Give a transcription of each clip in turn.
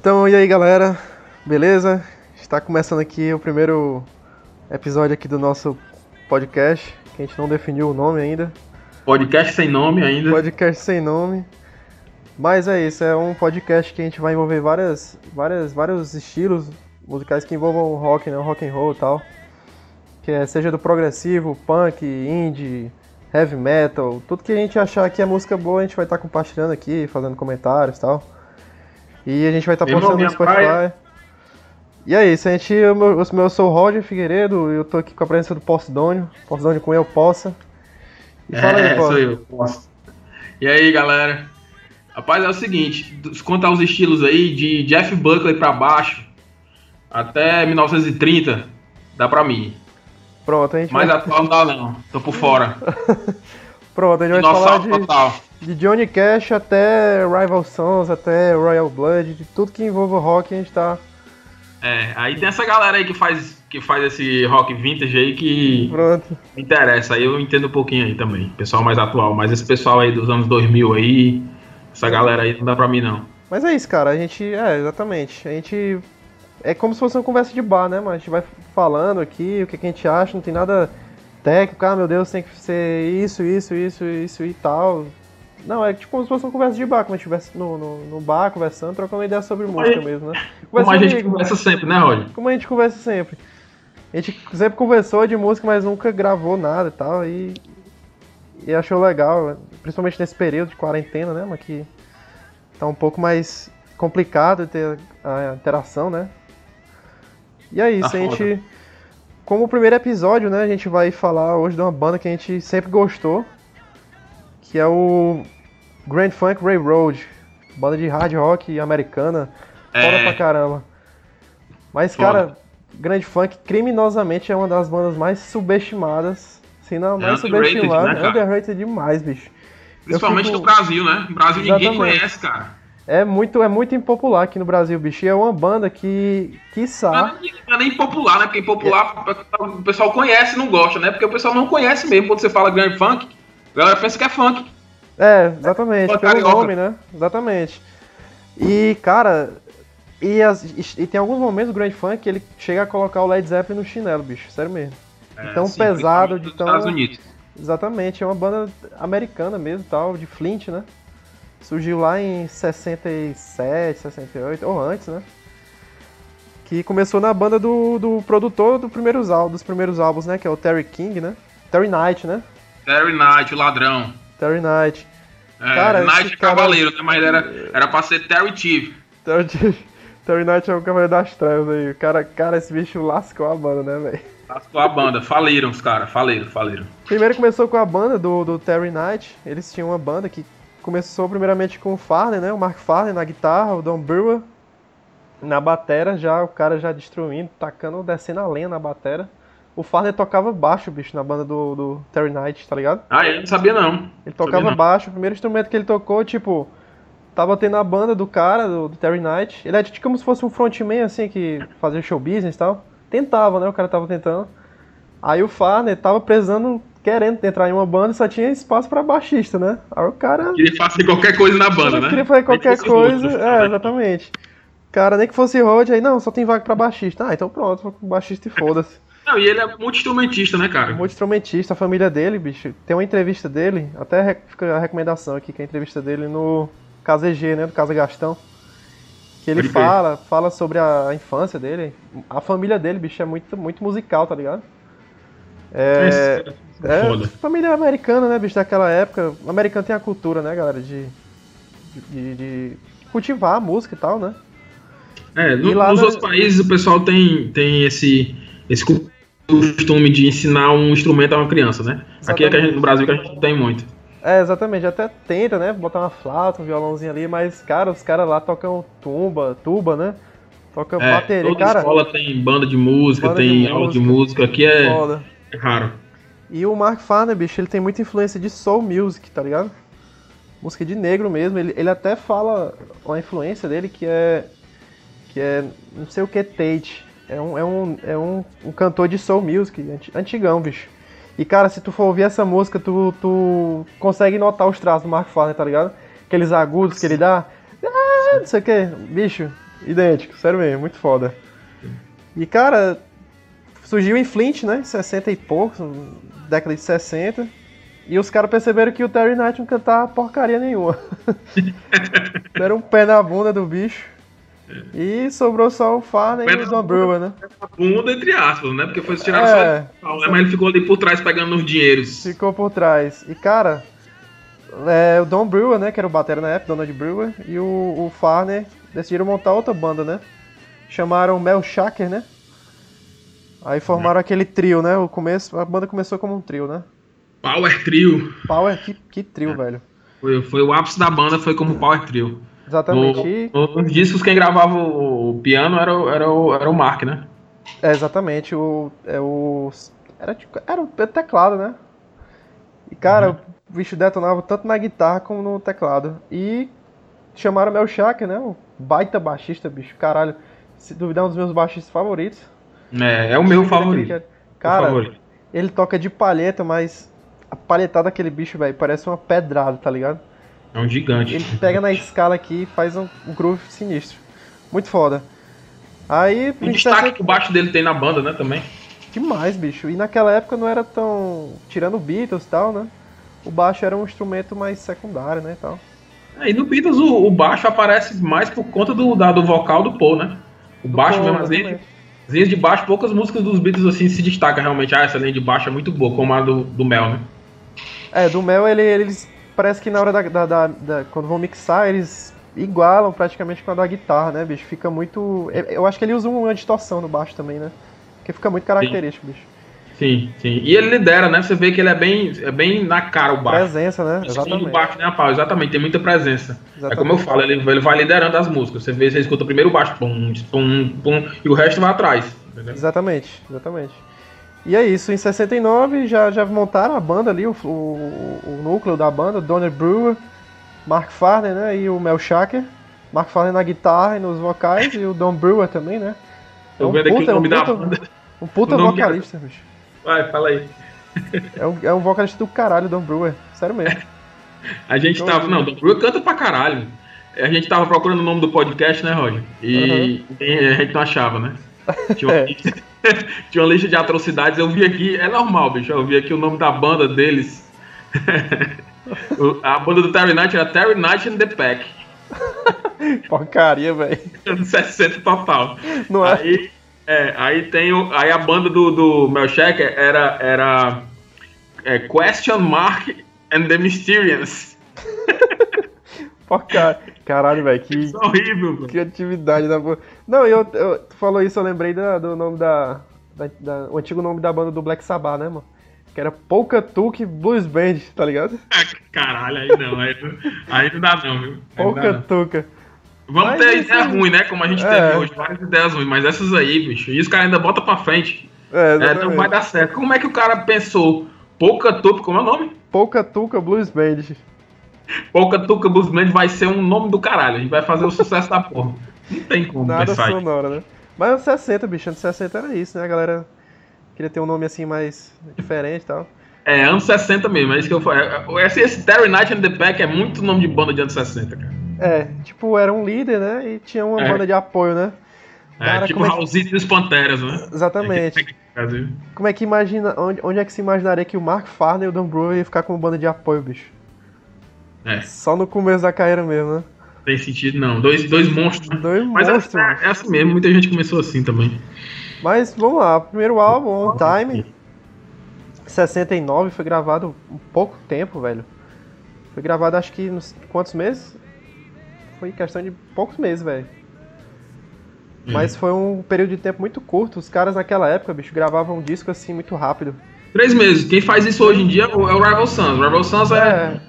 Então, e aí galera, beleza? Está começando aqui o primeiro episódio aqui do nosso podcast, que a gente não definiu o nome ainda. Podcast sem nome ainda. Podcast sem nome. Mas é isso, é um podcast que a gente vai envolver várias, várias, vários estilos musicais que envolvam rock, né? Rock and roll e tal. Que é, seja do progressivo, punk, indie, heavy metal, tudo que a gente achar que é música boa, a gente vai estar compartilhando aqui, fazendo comentários e tal. E a gente vai estar postando no Spotify. Praia. E é isso, a gente, eu, eu, eu sou o Roger Figueiredo, eu tô aqui com a presença do Postdônio, Postdônio com eu possa. E fala é, aí, sou eu. E aí, galera? Rapaz, é o seguinte, quanto aos estilos aí, de Jeff Buckley pra baixo, até 1930, dá pra mim. Pronto, a gente Mas vai... atual não dá não, tô por fora. Pronto, a gente vai falar de, total. De Johnny Cash até Rival Sons, até Royal Blood, de tudo que envolve o rock a gente tá... É, aí tem essa galera aí que faz, que faz esse rock vintage aí que Pronto. me interessa, aí eu entendo um pouquinho aí também, pessoal mais atual, mas esse pessoal aí dos anos 2000 aí, essa galera aí não dá pra mim não. Mas é isso, cara, a gente, é, exatamente, a gente é como se fosse uma conversa de bar, né? Mas a gente vai falando aqui o que, a gente acha, não tem nada técnico, ah, meu Deus, tem que ser isso, isso, isso, isso e tal. Não, é tipo como se fosse uma conversa de bar, como a gente estivesse no, no, no, bar conversando, trocando ideia sobre como música mesmo, né? Conversa como a gente conversa sempre, né, Roger? Como a gente conversa sempre. A gente sempre conversou de música, mas nunca gravou nada e tal, e, e achou legal, principalmente nesse período de quarentena, né, mas que tá um pouco mais complicado ter a interação, né? E é isso, tá a gente. Como o primeiro episódio, né, a gente vai falar hoje de uma banda que a gente sempre gostou, que é o Grand Funk Railroad, banda de hard rock americana, é... foda pra caramba. Mas, foda. cara, Grand Funk criminosamente é uma das bandas mais subestimadas, se não mais é subestimada, né, underrated demais, bicho. Principalmente fico... no Brasil, né? No Brasil Exatamente. ninguém conhece, cara. É muito, é muito impopular aqui no Brasil, bicho. E é uma banda que, quiçá... Não, não é nem popular, né? Porque impopular é. o pessoal conhece e não gosta, né? Porque o pessoal não conhece mesmo. Quando você fala Grand Funk, a galera pensa que é funk. É, exatamente. É, pelo nome, né? Exatamente. E, cara... E, as, e, tem alguns momentos do Grand Funk que ele chega a colocar o Led Zeppelin no chinelo, bicho. Sério mesmo. É, tão sim, pesado, de tão... Estados Unidos. Exatamente. É uma banda americana mesmo, tal, de Flint, né? Surgiu lá em 67, 68, ou antes, né? Que começou na banda do, do produtor do primeiros, dos primeiros álbuns, né? Que é o Terry King, né? Terry Knight, né? Terry Knight, o ladrão. Terry Knight. É, cara, Knight é cara... cavaleiro, né? Mas era, era pra ser Terry Chief. Terry. Terry Knight é o cavaleiro das trevas aí. Cara, cara, esse bicho lascou a banda, né, velho? Lascou a banda. Faliram os caras. Faliram, faliram. Primeiro começou com a banda do, do Terry Knight. Eles tinham uma banda que começou primeiramente com o Farley, né? O Mark Farley na guitarra, o Don Brewer na batera, já o cara já destruindo, tacando, descendo a lenha na batera. O Farley tocava baixo, bicho, na banda do, do Terry Knight, tá ligado? Ah, eu não sabia não. Ele tocava não. baixo, o primeiro instrumento que ele tocou, tipo, tava tendo a banda do cara, do, do Terry Knight. Ele é tipo como se fosse um frontman, assim, que fazia show business e tal. Tentava, né? O cara tava tentando. Aí o Farley tava precisando querendo entrar em uma banda só tinha espaço para baixista, né? Aí o cara. Queria fazer qualquer coisa na banda, né? Queria fazer qualquer coisa. Road, é, exatamente. Cara, nem que fosse road, aí não, só tem vaga para baixista. Ah, então pronto, baixista e foda-se. Não, e ele é multi-instrumentista, né, cara? Multi-instrumentista, a família dele, bicho. Tem uma entrevista dele, até fica a recomendação aqui, que é a entrevista dele no Casa EG, né? Do Casa Gastão. Que ele fala, fala sobre a infância dele. A família dele, bicho, é muito, muito musical, tá ligado? É, é, Foda. família americana, né, bicho, daquela época. O americano tem a cultura, né, galera, de, de, de cultivar a música e tal, né? É, no, nos outros países o pessoal tem, tem esse, esse costume de ensinar um instrumento a uma criança, né? Exatamente. Aqui é gente, no Brasil que a gente tem muito. É, exatamente, até tenta, né, botar uma flauta, um violãozinho ali, mas, cara, os caras lá tocam tumba, tuba, né? Toca é, bateria, toda cara. escola tem banda de música, banda tem de aula música, de música, aqui é, é raro. E o Mark Farner, bicho, ele tem muita influência de soul music, tá ligado? Música de negro mesmo. Ele, ele até fala uma influência dele que é. que é. não sei o que Tate. É um, é um, é um, um cantor de soul music, antigão, bicho. E cara, se tu for ouvir essa música, tu, tu consegue notar os traços do Mark Farner, tá ligado? Aqueles agudos que ele dá. Ah, não sei o que, bicho. Idêntico, sério mesmo, muito foda. E cara, surgiu em Flint, né? 60 e poucos, década de 60. E os caras perceberam que o Terry Knight não cantava porcaria nenhuma. Deram um pé na bunda do bicho. E sobrou só o Farney e o Don Brewer, né? Bunda entre aspas, né? Porque foi tirado é, só de né? Mas ele ficou ali por trás pegando os dinheiros. Ficou por trás. E cara, é, o Don Brewer, né? Que era o batera na época, Donald Brewer, e o, o Farner decidiram montar outra banda, né? Chamaram Mel Shaker, né? Aí formaram é. aquele trio, né? O começo, a banda começou como um trio, né? Power Trio. Power, que, que trio, é. velho. Foi, foi o ápice da banda, foi como Power Trio. Exatamente. No, nos discos quem gravava o, piano era, o, era, o, era o Mark, né? É, exatamente. O, é o, era, era o teclado, né? E, cara, uhum. o bicho detonava tanto na guitarra como no teclado. E chamaram o Mel Shaker, né? O baita baixista, bicho. Caralho, se duvidar, é um dos meus baixistas favoritos. É, é o meu favorito. Cara, favorito. ele toca de palheta, mas a palhetada daquele bicho, velho, parece uma pedrada, tá ligado? É um gigante. Ele pega na escala aqui e faz um, um groove sinistro. Muito foda. Aí. O destaque que o baixo dele tem na banda, né, também. Demais, bicho. E naquela época não era tão. Tirando Beatles e tal, né? O baixo era um instrumento mais secundário, né? E, tal. É, e no Beatles o, o, baixo aparece mais por conta do, da, do vocal do Paul, né? O do baixo Paul, mesmo, as linhas, as linhas de baixo, poucas músicas dos Beatles assim se destacam realmente. Ah, essa linha de baixo é muito boa, como a do, do Mel, né? É, do Mel ele, eles parece que na hora da, da, da, da, Quando vão mixar, eles igualam praticamente com a da guitarra, né, bicho? Fica muito. Eu acho que ele usa uma distorção no baixo também, né? Que fica muito característico, sim. bicho. Sim, sim. E ele lidera, né? Você vê que ele é bem, é bem na cara o baixo. Presença, né? Exatamente. O baixo nem a pau, exatamente, tem muita presença. Exatamente. É como eu falo, ele, ele vai liderando as músicas. Você vê, você escuta primeiro o baixo, pum, pum, pum, e o resto vai atrás. Entendeu? Exatamente, exatamente. E é isso, em 69 já, já montaram a banda ali, o, o, o núcleo da banda, Donner Brewer, Mark Farner, né, e o Mel Shaker. Mark Farner na guitarra e nos vocais, e o Don Brewer também, né. É um vendo puta, um puta. Um puta vocalista, é... bicho. Vai, fala aí. É um, é um vocalista do caralho, Don Brewer. Sério mesmo. A gente tava. Não, Don Brewer canta pra caralho. A gente tava procurando o nome do podcast, né, Roger? E, uhum. a gente não achava, né? Tinha uma, é. tinha uma lista de atrocidades, eu vi aqui, é normal, bicho, eu vi aqui o nome da banda deles. a banda do Terry Knight era Terry Knight and the Pack. Porcaria, velho. 60 total. Não é? Aí, é, aí tem o, aí a banda do, do Mel Shaker era, era é, Question Mark and the Mysterians. Porcaria. Caralho, velho, que. Isso é horrível, mano. Criatividade da porra. Não, eu, eu, tu falou isso, eu lembrei da, do nome da, da, da, O antigo nome da banda do Black Sabbath, né, mano? Que era Polka Tuque Blues Band, tá ligado? Caralho, aí não, aí, aí não dá não, viu? Polka Tuca. Vamos mas ter ideia ruim, né? Como a gente é. teve hoje, várias ideias ruins, mas essas aí, bicho, e os caras ainda botam pra frente. É, é, não vai dar certo. Como é que o cara pensou? Polka Tuca, como é o nome? Polka Tuca Blues Band. Polka Tuca Bluesman vai ser um nome do caralho. A gente vai fazer o sucesso da porra. Não tem como Nada pensar sonora, né? Mas anos 60, bicho, anos 60 era isso, né? A galera queria ter um nome assim mais diferente e tal. É, anos 60 mesmo, é isso que eu falei. Esse, esse Terry Knight and the Pack é muito nome de banda de anos 60, cara. É, tipo, era um líder, né? E tinha uma é. banda de apoio, né? É, cara, é, tipo é que... e os Panteras, né? Exatamente. como é que imagina. Onde, onde é que se imaginaria que o Mark Farner e o Don Brewer ia ficar com uma banda de apoio, bicho? É. Só no começo da carreira mesmo, né? Tem sentido, não. Dois, dois monstros. Dois Mas é monstros. É, é, assim mesmo, muita gente começou assim também. Mas vamos lá, primeiro álbum, On Time. 69, foi gravado um pouco tempo, velho. Foi gravado acho que nos quantos meses? Foi questão de poucos meses, velho. Hum. Mas foi um período de tempo muito curto. Os caras naquela época, bicho, gravavam um disco assim muito rápido. Três meses. Quem faz isso hoje em dia é o Rival Sons. O Rival Sons é, é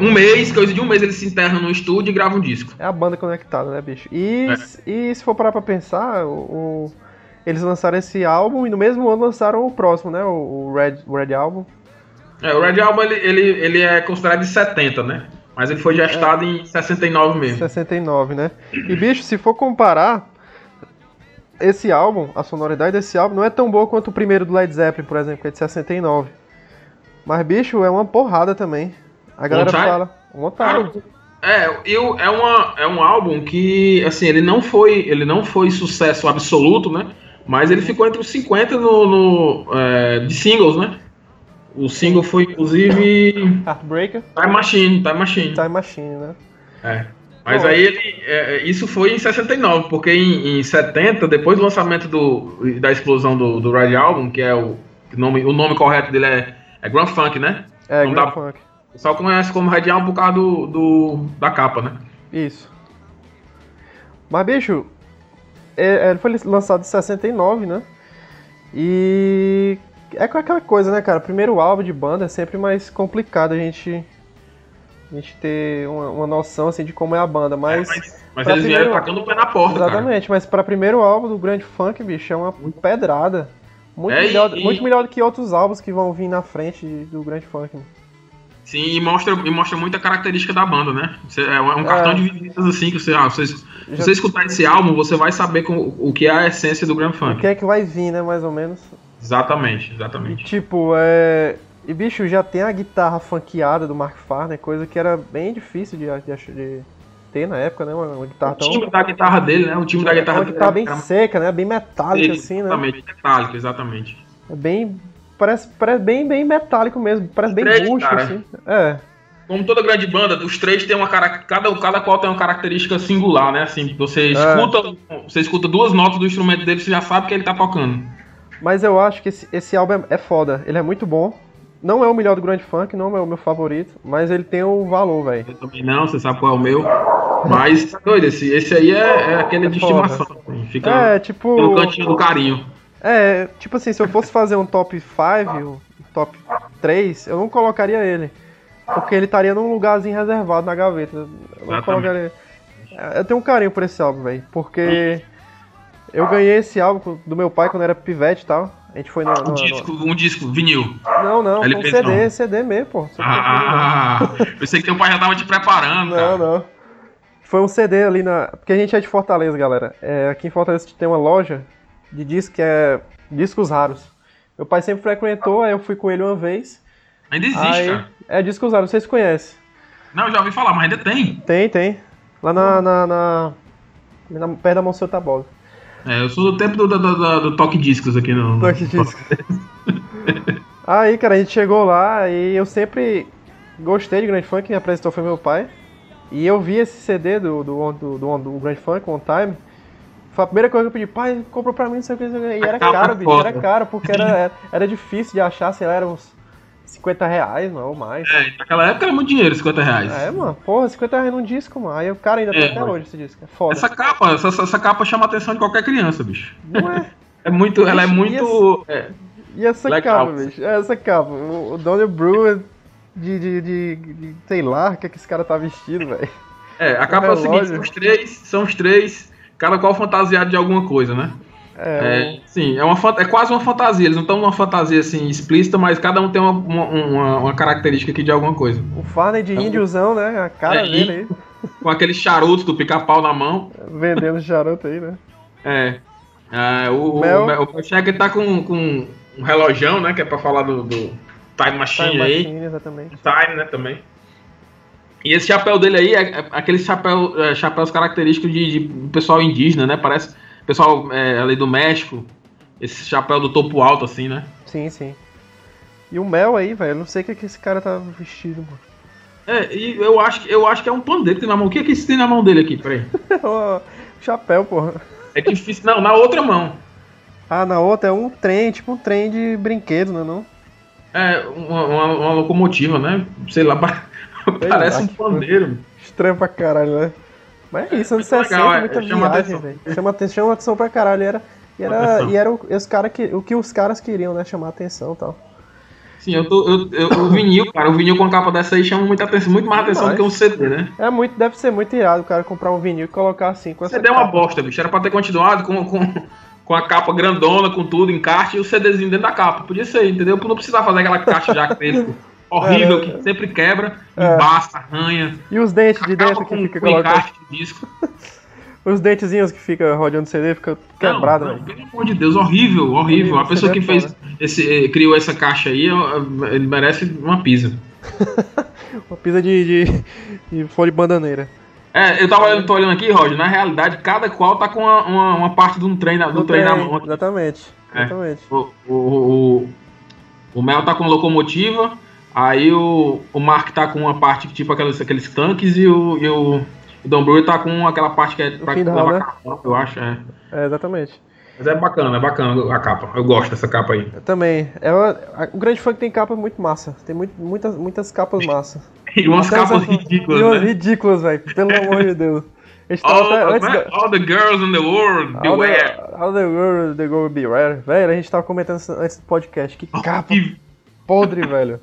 um mês, coisa de um mês, eles se enterram no estúdio e gravam um disco. É a banda conectada, né, bicho? E, é. e se for parar pra pensar, o, o, eles lançaram esse álbum e no mesmo ano lançaram o próximo, né? O, o Red, o Red Album. É, o Red Album ele, ele, ele é considerado de 70, né? Mas ele foi gestado é. em 69 mesmo. 69, né? E, bicho, se for comparar, esse álbum, a sonoridade desse álbum não é tão boa quanto o primeiro do Led Zeppelin, por exemplo, que é de 69. Mas, bicho, é uma porrada também. A galera fala. Um otário. É, eu, é, uma, é um álbum que, assim, ele não foi ele não foi sucesso absoluto, né? Mas ele ficou entre os 50 no, no é, de singles, né? O single foi, inclusive... Heartbreaker? Time Machine, Time Machine. Time Machine, né? É. Mas Bom, aí ele, é, isso foi em 69, porque em, em 70, depois do lançamento do, da explosão do, do Red Album, que é o nome, o nome correto dele é, é Grand Funk, né? É, Grand da, Funk. Pessoal conhece como Album por causa do, do, da capa, né? Isso. Mas, bicho, é, ele foi lançado em 69, né? E é com aquela coisa, né, cara? Primeiro álbum de banda é sempre mais complicado a gente a gente ter uma, uma, noção assim de como é a banda, mas. É, mas, mas eles vieram tacando o pé na porta. Exatamente, cara. mas para primeiro álbum do Grande Funk, bicho, é uma pedrada. Muito, é, melhor, e, muito melhor do que outros álbuns que vão vir na frente do Grande Funk. Sim, e mostra, e mostra muita característica da banda, né? É um cartão é. de visitas assim que você, ah, você, se você escutar esse álbum, você vai saber com, o que é a essência do Grand Funk. O que é que vai vir, né, mais ou menos. Exatamente, exatamente. E, tipo, é, e bicho, já tem a guitarra funkeada do Mark Farner, coisa que era bem difícil de, de, de ter na época, né? Uma, uma guitarra o time da guitarra dele, né? O time da guitarra dele. Uma guitarra bem seca, né? Bem metálica, assim, né? Exatamente, metálico, exatamente. É bem. Parece, parece bem, bem metálico mesmo. Parece bem três, bucho, cara. assim. É. Como toda grande banda, os três tem uma cada, cada qual tem uma característica singular, né? Assim, você é. escuta, é. você escuta duas notas do instrumento dele, você já sabe que ele tá tocando. Mas eu acho que esse, esse álbum é, é foda. Ele é muito bom. Não é o melhor do Grand Funk, não é o meu favorito, mas ele tem o valor, velho. Eu também não, você sabe qual é o meu. Mas, doido, esse, esse aí é, é aquele é de foda. estimação. Assim, fica é, tipo. Pelo cantinho do carinho. É, tipo assim, se eu fosse fazer um top 5, um top 3, eu não colocaria ele. Porque ele estaria num lugarzinho reservado na gaveta. Eu, não colocaria... eu tenho um carinho por esse álbum, velho. Porque eu ganhei esse álbum do meu pai quando era pivete e tal. A gente foi no. no um, disco, no... um disco, vinil. Não, não, um CD, não. CD mesmo, pô. Ah, pensei que teu pai já tava te preparando. Não, cara. não. Foi um CD ali na. Porque a gente é de Fortaleza, galera. É, aqui em Fortaleza tem uma loja de disco que é discos raros. Meu pai sempre frequentou, aí eu fui com ele uma vez. Ainda existe, aí, cara. É discos raros, vocês conhecem. Não, já ouvi falar, mas ainda tem. Tem, tem. Lá na. na, na, na perto da Monsenhor Tabosa. É, eu sou do tempo do, do, do, do toque discos aqui no. Toque discos. Aí, cara, a gente chegou lá e eu sempre gostei de Grand Funk, quem apresentou foi meu pai. E eu vi esse CD do, do, do, do, do Grand Funk, On Time. Foi a primeira coisa que eu pedi, pai, comprou pra mim, não sei o que, E era caro, bicho, era caro, porque era, era, era difícil de achar, sei lá, era uns 50 reais, mano, ou mais. É, naquela época era muito dinheiro, 50 reais. É, mano, porra, 50 reais num disco, mano. Aí o cara ainda é, tem até hoje esse disco. É foda. Essa capa, essa, essa capa chama a atenção de qualquer criança, bicho. Não é? é muito, bicho, ela é muito. E essa, é, e essa capa, bicho? É, essa capa. O, o Donald Brewer de, de, de, de, sei lá, o que, é que esse cara tá vestido, velho. É, a capa é o seguinte, são os três, são os três, cada qual fantasiado de alguma coisa, né? É, é, sim, é, uma, é quase uma fantasia. Eles não estão numa fantasia assim explícita, mas cada um tem uma, uma, uma característica aqui de alguma coisa. O Farney de é índiozão, né? A cara é, dele aí. Com aqueles charutos do pica-pau na mão. Vendendo charuto aí, né? É. é o, Mel... o, o Cheque tá com, com um relojão, né? Que é pra falar do, do Time Machine Time aí. Machine, exatamente. Time, né? Também. E esse chapéu dele aí é, é aquele chapéu, é, chapéus característicos de, de pessoal indígena, né? Parece pessoal é, ali do México, esse chapéu do topo alto, assim, né? Sim, sim. E o Mel aí, velho, eu não sei o que, é que esse cara tá vestido, mano. É, e eu acho, eu acho que é um pandeiro que tem na mão. O que é que isso tem na mão dele aqui? Peraí. chapéu, porra. É difícil. Não, na outra mão. Ah, na outra é um trem, tipo um trem de brinquedo, não é não? É, uma, uma, uma locomotiva, né? Sei lá, parece um pandeiro. Estranho pra caralho, né? Mas é isso, anos 60, legal, é, muita viagem, velho. Chama, chama atenção pra caralho. E era, e era, e era o, os cara que, o que os caras queriam, né? Chamar atenção e tal. Sim, eu tô, eu, eu, o vinil, cara, o vinil com a capa dessa aí chama muita atenção, muito mais atenção do que um CD, né? É muito, deve ser muito irado o cara comprar um vinil e colocar assim com essa CD capa. é uma bosta, bicho. Era pra ter continuado com, com, com a capa grandona, com tudo, encarte e o CDzinho dentro da capa. Podia ser, entendeu? Não precisava fazer aquela caixa de acrílico horrível, é, que sempre quebra, é. embaça, arranha. E os dentes de dentro que fica colocado. De disco. Os dentezinhos que fica rodeando CD fica quebrado, não, não, Pelo amor de Deus, horrível, horrível. A pessoa que fez esse, eh, criou essa caixa aí, ele merece uma pizza. uma pizza de, de, de folha de bananeira. É, eu tava olhando, tô olhando aqui, Roger, na realidade, cada qual tá com uma, uma, uma parte de um trem, do, do trem, trem na mão. Exatamente, é. exatamente. O, o, o, o, Mel tá com locomotiva, aí o, o Mark tá com uma parte tipo aqueles, aqueles tanques e o, e o, o Don Brewer tá com aquela parte que é pra final, né? eu acho, é. É, exatamente. Mas é bacana, é bacana a capa. Eu gosto dessa capa aí. Eu também. É uma, o Grande Funk tem capa muito massa. Tem muito, muitas, muitas capas massa. e umas Até capas ridículas, E umas né? ridículas, velho. Pelo amor de Deus. All, até, all, the girls in the world, beware. All the, all the girls the world beware. Velho, a gente tava comentando antes do podcast. Que capa podre, velho.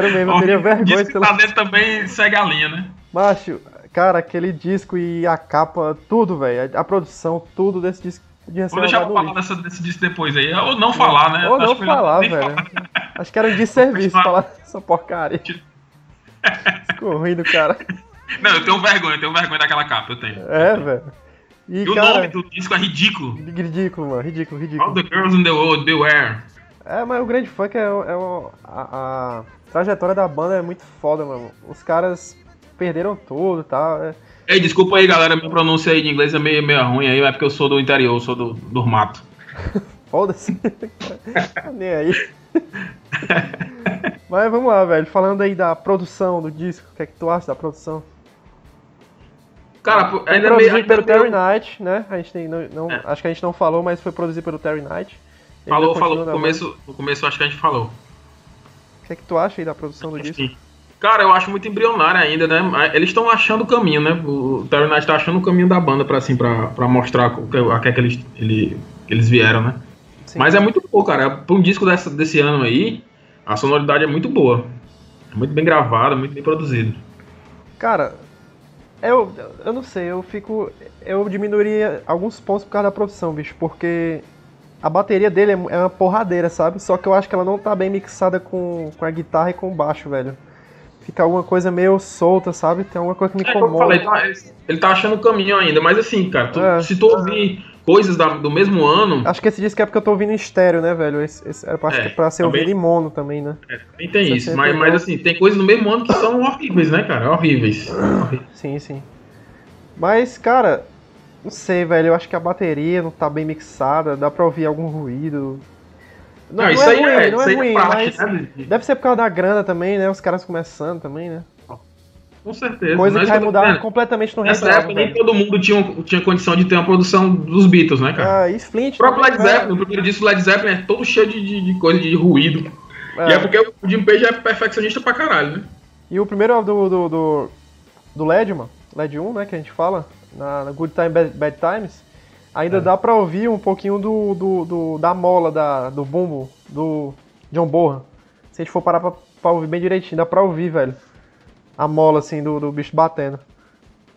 Sério mesmo, eu teria vergonha. Disco pela... tá dentro também segue a linha, né? Macho, cara, aquele disco e a capa, tudo, velho. A, a, produção, tudo desse disco ser Vou deixar pra falar dessa, desse disco depois aí. Ou não falar, né? Ou Acho não falar, velho. Falar. Acho que era um desserviço falar essa porcaria. Ficou ruim do cara. Não, eu tenho vergonha, eu tenho vergonha daquela capa, eu tenho. É, velho. E, e, o cara, nome do disco é ridículo. Ridículo, mano, ridículo, ridículo. All the girls in the world, beware. É, mas o grande funk é, é a, a, trajetória da banda é muito foda, mano. Os caras perderam tudo e tal. É... Ei, desculpa aí, galera, minha pronúncia aí de inglês é meio, meio ruim aí, é porque eu sou do interior, sou do, do mato. Foda-se. Nem aí. Mas vamos lá, velho. Falando aí da produção do disco, o que é que tu acha da produção? Cara, ainda foi produzido pelo Terry Knight, né? A gente tem, não, não é. acho que a gente não falou, mas foi produzido pelo Terry Knight. Falou, falou. No começo, no começo acho que a gente falou. O que é que tu acha aí da produção do disco? Cara, eu acho muito embrionário ainda, né? Eles estão achando o caminho, né? O Terry Knight tá achando o caminho da banda pra, assim, pra, pra mostrar a que, é que eles, ele, eles vieram, né? Sim. Mas é muito bom, cara. Pra um disco dessa, desse ano aí, a sonoridade é muito boa. É muito bem gravada, muito bem produzido. Cara, eu, eu não sei, eu fico. Eu diminuiria alguns pontos por causa da produção, bicho, porque a bateria dele é, é uma porradeira, sabe? Só que eu acho que ela não tá bem mixada com, com a guitarra e com o baixo, velho. Fica alguma coisa meio solta, sabe? Tem alguma coisa que me é, incomoda. Falei, ele tá achando o caminho ainda, mas assim, cara, tu, é. se tu ouvir coisas da, do mesmo ano. Acho que esse disco é porque eu tô ouvindo em estéreo, né, velho? Esse, esse era pra, é, pra ser também, ouvido em mono também, né? É, também tem isso, mas, mas assim, tem coisas no mesmo ano que são horríveis, né, cara? Horríveis. Sim, sim. Mas, cara, não sei, velho. Eu acho que a bateria não tá bem mixada, dá pra ouvir algum ruído. Não, não isso é aí ruim, é, não é, é ruim, mas né? deve ser por causa da grana também, né? Os caras começando também, né? Com certeza. Coisa que vai mudar completamente no resto. Nessa época nem todo mundo tinha, tinha condição de ter uma produção dos Beatles, né, cara? Ah, e Flint. O próprio Led Zeppelin, o primeiro disco do Led Zeppelin é todo cheio de, de, de coisa de ruído. É. E é porque o Jim Page é perfeccionista pra caralho, né? E o primeiro do, do, do, do Led, mano, Led 1, né, que a gente fala, na, na Good Time Bad, Bad Times, ainda é. dá pra ouvir um pouquinho do, do, do, da mola da, do bumbo do John Bohan. Se a gente for parar pra, pra ouvir bem direitinho, dá pra ouvir, velho a mola, assim, do, do bicho batendo.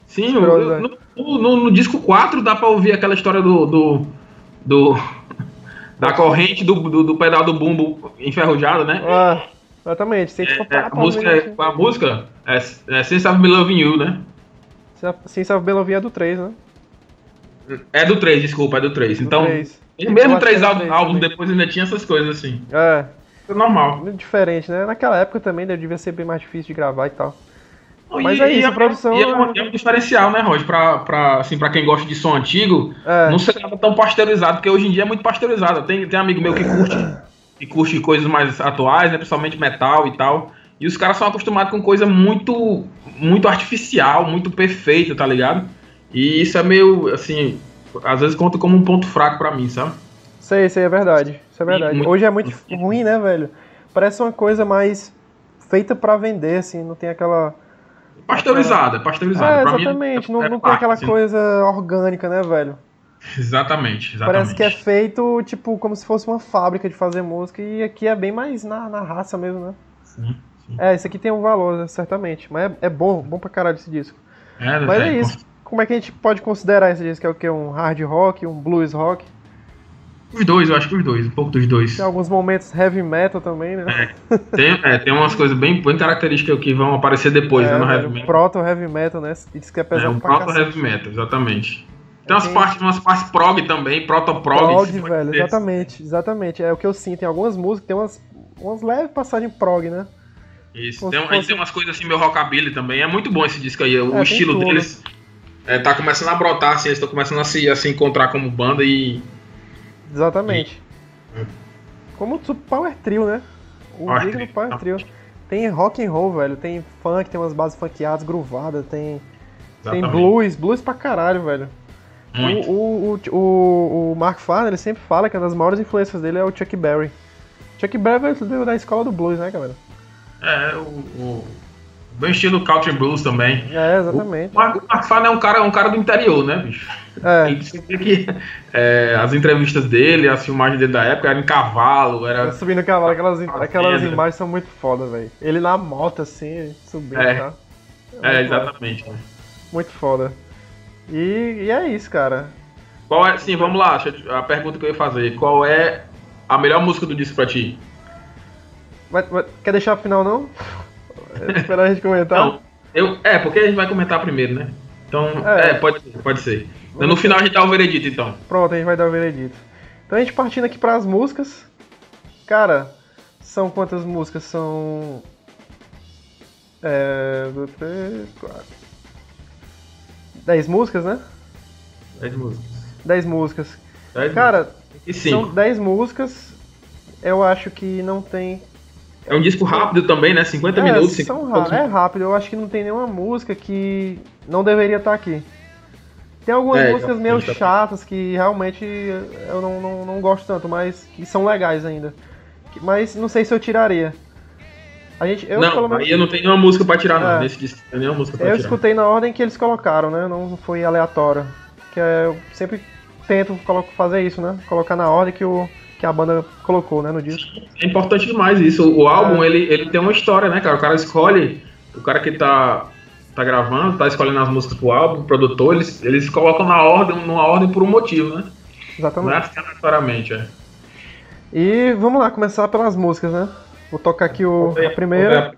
Sim, no, no, no, no, disco 4 dá pra ouvir aquela história do. do, do da corrente do, do, do, pedal do bumbo enferrujado, né? Ah, exatamente. Se a, é, é, a música, é, a música é, é Sense of Me Loving You, né? Me Loving You é do 3, né? É do 3, desculpa, é do 3. Do então, 3. mesmo 3 álbuns depois ainda tinha essas coisas assim. É. É normal. Muito diferente, né? Naquela época também devia ser bem mais difícil de gravar e tal. Mas e, é isso, a produção. E é, um, é um diferencial, né, Roger? Pra, pra, assim, pra quem gosta de som antigo, é. não ser tão pasteurizado, porque hoje em dia é muito pasteurizado. Tem, tem amigo meu que curte, que curte coisas mais atuais, né? Principalmente metal e tal. E os caras são acostumados com coisa muito, muito artificial, muito perfeita, tá ligado? E isso é meio, assim, às vezes conta como um ponto fraco para mim, sabe? Sei, sei, é verdade. Isso é verdade. Muito, Hoje é muito ruim, né, velho? Parece uma coisa mais feita para vender, assim, não tem aquela Pasteurizada, pasteurizada. É, exatamente. Mim, não, é não tem aquela assim. coisa orgânica, né, velho? Exatamente, exatamente. Parece que é feito, tipo, como se fosse uma fábrica de fazer música. E aqui é bem mais na, na raça mesmo, né? Sim, sim. É, isso aqui tem um valor, certamente. Mas é, é bom, bom pra caralho esse disco. É, Mas é, é isso. Como é que a gente pode considerar esse disco? É o que? Um hard rock, um blues rock? Os dois, eu acho que os dois, um pouco dos dois. Tem alguns momentos heavy metal também, né? É, tem, é, tem umas coisas bem, bem características que vão aparecer depois, é, né, no heavy metal. Proto heavy metal, né? Diz que é pesado é, um proto cacete. heavy metal, exatamente. Tem umas, partes, umas partes prog também, proto-prog. Prog, velho, exatamente, exatamente. É o que eu sinto. Tem algumas músicas, tem umas, umas leves passagens prog, né? Isso, tem, tem umas coisas assim, meu rockabilly também. É muito bom esse disco aí. O é, estilo deles é, tá começando a brotar, assim, eles estão começando a se, a se encontrar como banda e. Exatamente. E... Como o Power Trio, né? O Power digno Power Trio. Tem rock and roll, velho. Tem funk, tem umas bases funkeadas, groovadas, tem. Exatamente. Tem blues, blues pra caralho, velho. O, o, o, o, Mark Farner, ele sempre fala que uma das maiores influências dele é o Chuck Berry. Chuck Berry veio da escola do blues, né, galera? É, o, o bem estilo country blues também. É, exatamente. O Mark, Mark é um cara, um cara do interior, né, bicho? É. que é, as entrevistas dele, as filmagens dele da época eram em cavalo, era... Subindo cavalo, aquelas, aquelas imagens são muito foda, velho. Ele na moto, assim, subindo, é. tá? É, é exatamente. Né? Muito foda. E, e é isso, cara. Qual é, sim, vamos lá, a pergunta que eu ia fazer. Qual é a melhor música do disco pra ti? Quer deixar pro final, não? Esperar a gente comentar? Não, eu, é, porque a gente vai comentar primeiro, né? Então, é, é pode, pode ser. Então, no final a gente dá o veredito, então. Pronto, a gente vai dar o veredito. Então a gente partindo aqui para as músicas. Cara, são quantas músicas? São. É. 3, 4. 10 músicas, né? 10 músicas. 10 músicas. Cara, são 10 músicas. Eu acho que não tem. É um disco rápido também, né? 50 é, minutos. 50 É rápido. Eu acho que não tem nenhuma música que não deveria estar aqui. Tem algumas é, músicas meio tá chatas que realmente eu não, não, não gosto tanto, mas que são legais ainda. Mas não sei se eu tiraria. A gente, eu, não, menos, aí eu não tenho nenhuma música pra tirar, não. É, Nesse disco não nenhuma música pra eu tirar. escutei na ordem que eles colocaram, né? Não foi aleatório. Que é, eu sempre tento fazer isso, né? Colocar na ordem que, o, que a banda colocou, né, no disco. É importante demais isso. O, álbum, é. ele, ele tem uma história, né, cara? O cara escolhe, o cara que tá, tá gravando, tá escolhendo as músicas pro álbum, o produtor, eles, eles colocam na ordem, numa ordem por um motivo, né? Exatamente. Não é assim aleatoriamente, é. E vamos lá, começar pelas músicas, né? Vou tocar aqui o, a primeira.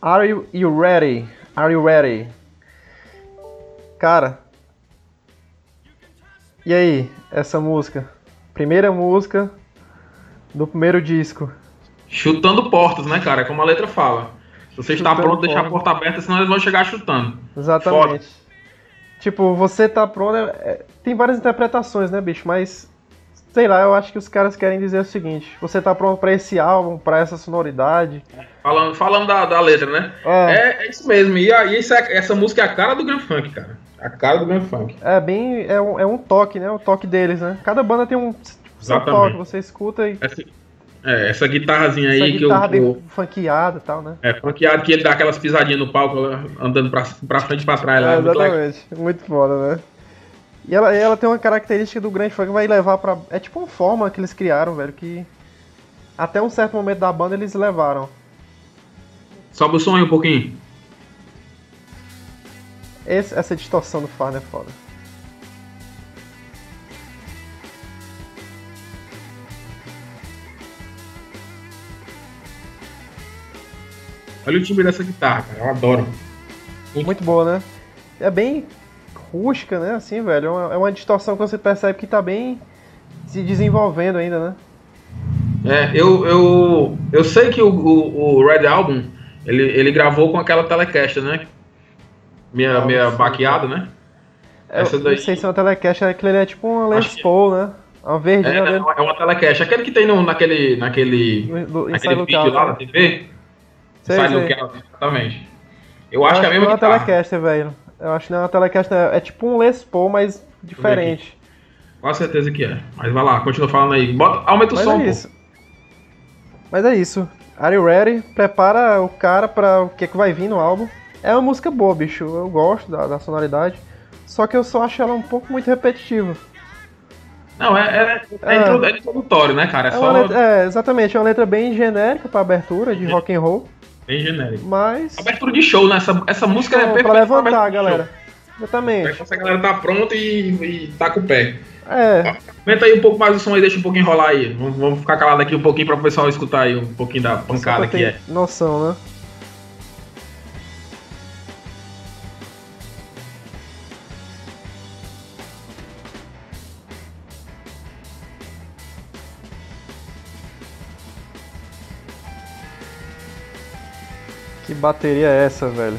Are you, you ready? Are you ready? Cara, e aí, essa música? Primeira música do primeiro disco. Chutando portas, né, cara? Como a letra fala. Você está pronto, deixar a porta aberta, senão eles vão chegar chutando. Exatamente. Foda. Tipo, você tá pronto. É, é, tem várias interpretações, né, bicho? Mas. Sei lá, eu acho que os caras querem dizer o seguinte: você tá pronto para esse álbum, para essa sonoridade. Falando, falando da, da letra, né? É. é, é isso mesmo. E aí, essa, essa música é a cara do Grand Funk, cara. A cara do Grand Funk. É bem. É um, é um toque, né? O toque deles, né? Cada banda tem um. Seu toque, você escuta e. Essa, é, essa guitarrazinha essa aí que eu. Guitarra bem eu, funkeada e tal, né? É, funkeado que ele dá aquelas pisadinhas no palco andando pra, pra frente e pra trás lá. É, exatamente. Muito, muito foda, né? E ela, ela tem uma característica do grande funk que vai levar pra. É tipo uma forma que eles criaram, velho, que. Até um certo momento da banda eles levaram. Sobe o som aí um pouquinho. Esse, essa distorção do Farn é foda. Olha o timbre dessa guitarra, cara. Eu adoro. Muito boa, né? É bem rústica, né? Assim, velho. É uma, é uma distorção que você percebe que tá bem se desenvolvendo ainda, né? É, eu, eu, eu sei que o, o, o Red Album ele, ele gravou com aquela Telecaster, né? Minha, ah, minha baqueada, né? É, Essa daí... Não sei se é uma Telecaster, é que ele é tipo uma Les Paul, né? Uma verde, é, né? É uma Telecaster. Aquele que tem no, naquele, naquele, naquele vídeo lá na TV. Sei, sai sei. do exatamente. Eu, eu acho, que é a mesma não é uma Telecaster, velho. Eu acho que não é uma Telecaster, é tipo um Les Paul, mas diferente. Com certeza que é. Mas vai lá, continua falando aí. Bota, aumenta o mas som. É isso. Mas é isso. Are you ready? Prepara o cara para o que, é que vai vir no álbum. É uma música boa, bicho. Eu gosto da, da sonoridade. Só que eu só acho ela um pouco muito repetitiva. Não, é, é, é, é, é introdutório, né, cara? É, é só... letra, é, exatamente. É uma letra bem genérica pra abertura de rock and roll. Bem genérico. Mas. Abertura de show, né? Essa, essa música é perfeita. Pra levantar a galera. Exatamente. Essa galera tá pronta e, e tá com o pé. É. Aumenta aí um pouco mais o som aí, deixa um pouquinho rolar aí. Vamos, vamos ficar calado aqui um pouquinho para o pessoal escutar aí um pouquinho da pancada que é. Noção, né? Bateria é essa, velho?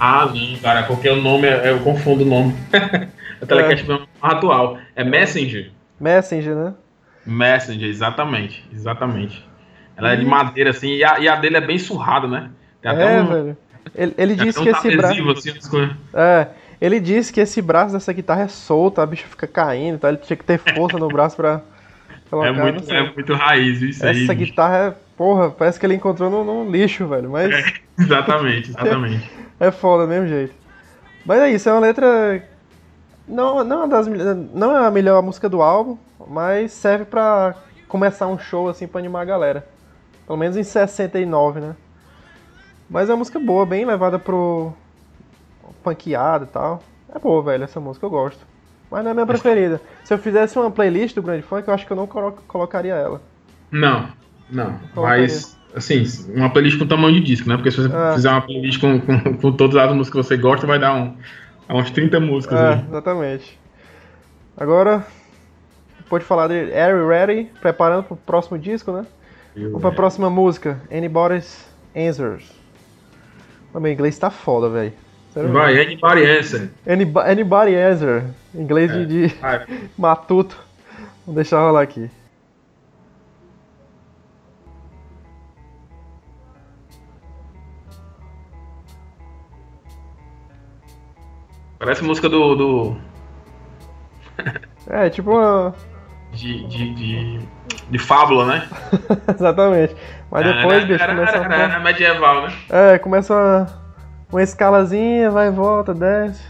Ah, não, cara, porque o nome, eu confundo o nome. a Telecast é. É atual. É Messenger. Messenger, né? Messenger, exatamente. Exatamente. Ela é de madeira, assim, e a, e a dele é bem surrada, né? Tem até é, um, velho. Ele, ele disse um que esse braço. Assim, é, ele disse que esse braço dessa guitarra é solto, a bicha fica caindo, tá? Ele tinha que ter força no braço pra colocar. É muito, é muito raiz isso essa aí. Essa guitarra é, porra, parece que ele encontrou num, lixo, velho. Mas. É, exatamente, exatamente. É foda do mesmo jeito. Mas é isso, é uma letra. Não, não, é das, não é a melhor música do álbum, mas serve pra começar um show assim pra animar a galera. Pelo menos em 69, né? Mas é uma música boa, bem levada pro punkeado e tal. É boa, velho, essa música eu gosto. Mas não é a minha preferida. Se eu fizesse uma playlist do Grande Funk, eu acho que eu não colocaria ela. Não, não. Mas assim, uma playlist com tamanho de disco, né? Porque se você é. fizer uma playlist com, com, com, todas as músicas que você gosta, vai dar um, umas 30 músicas é, aí. Exatamente. Agora, depois de falar de Are You Ready? Preparando pro próximo disco, né? Eu Vamos pra próxima música, Anybody's Answers. O meu inglês tá foda, velho. Vai, Anybody Answer. Anybody, anybody Answer. Inglês é. de, de matuto. Vou deixar rolar aqui. Parece música do. do... é, tipo uma. De, de, de, de fábula, né? Exatamente. Mas depois, bicho, começa a. Medieval, né? É, começa uma, uma escalazinha, vai e volta, desce.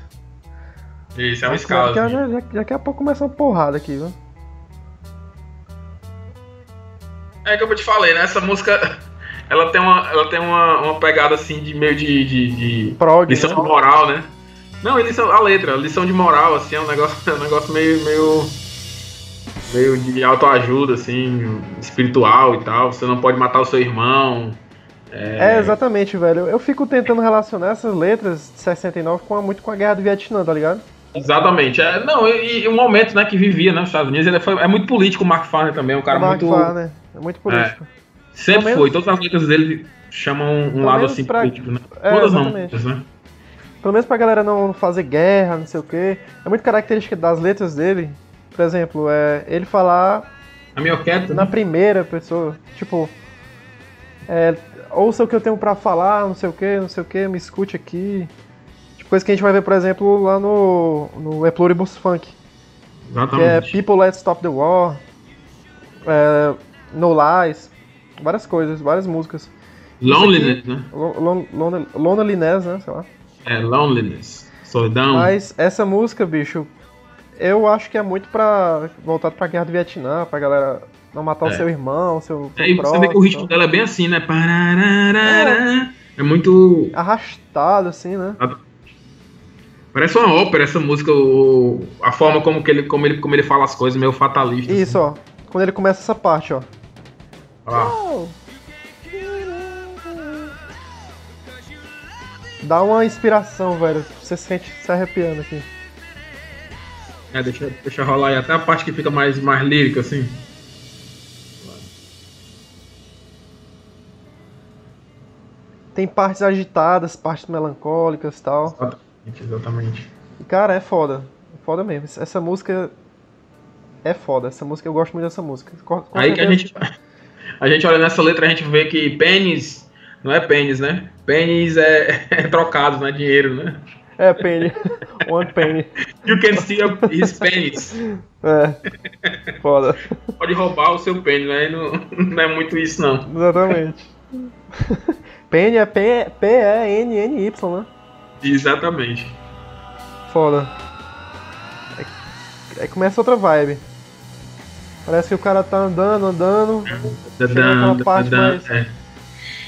Isso, é uma escala. Daqui, já, daqui a pouco começa uma porrada aqui, viu? É que eu te falei, né? Essa música ela tem uma, ela tem uma, uma pegada assim de meio de, de, de Prog, lição né? moral, né? Não, eles são a letra, a lição de moral, assim, é um negócio, é um negócio meio, meio, meio de autoajuda, assim, espiritual e tal. Você não pode matar o seu irmão. É... é, exatamente, velho. Eu fico tentando relacionar essas letras de 69 com a, muito com a guerra do Vietnã, tá ligado? Exatamente. É, não, e, e o momento né, que vivia né, nos Estados Unidos, ele foi, é muito político o Mark Farner também, é um cara o Mark muito. Farner, é muito político. É, sempre menos, foi, todas as letras dele chamam um lado assim pra... político, né? É, todas não, né? Pelo menos pra galera não fazer guerra, não sei o que. É muito característica das letras dele. Por exemplo, é ele falar. A minha quieto, Na né? primeira pessoa. Tipo. É, ouça o que eu tenho para falar, não sei o que, não sei o que, me escute aqui. Tipo, coisa que a gente vai ver, por exemplo, lá no, no E Pluribus Funk. Exatamente. Que é People Let's Stop the War, é, No Lies, várias coisas, várias músicas. Loneliness, aqui, né? Loneliness, né? Sei lá. É, Loneliness. Solidão. Mas essa música, bicho, eu acho que é muito pra. voltado pra guerra do Vietnã, pra galera não matar é. o seu irmão, seu. seu é, e você vê que o ritmo dela é bem assim, né? É. é muito. Arrastado, assim, né? Parece uma ópera essa música, o, a forma como, que ele, como, ele, como ele fala as coisas, meio fatalista. Isso, assim. ó. Quando ele começa essa parte, ó. Ah. Oh. Dá uma inspiração, velho. Você sente se arrepiando aqui. É, deixa, deixa rolar aí. Até a parte que fica mais, mais lírica, assim. Tem partes agitadas, partes melancólicas e tal. Exatamente, exatamente. Cara, é foda. É foda mesmo. Essa música é foda. Essa música, eu gosto muito dessa música. Com aí que a gente, a gente olha nessa letra, a gente vê que pênis não é pênis, né? Pênis é, é trocado, não é dinheiro, né? É, penny. One penny. You can steal his pennies. É. Foda. Pode roubar o seu pênis, né? Não, não é muito isso, não. Exatamente. penny é P-E-N-N-Y, né? Exatamente. Foda. Aí começa outra vibe. Parece que o cara tá andando, andando. Chega naquela parte mais. É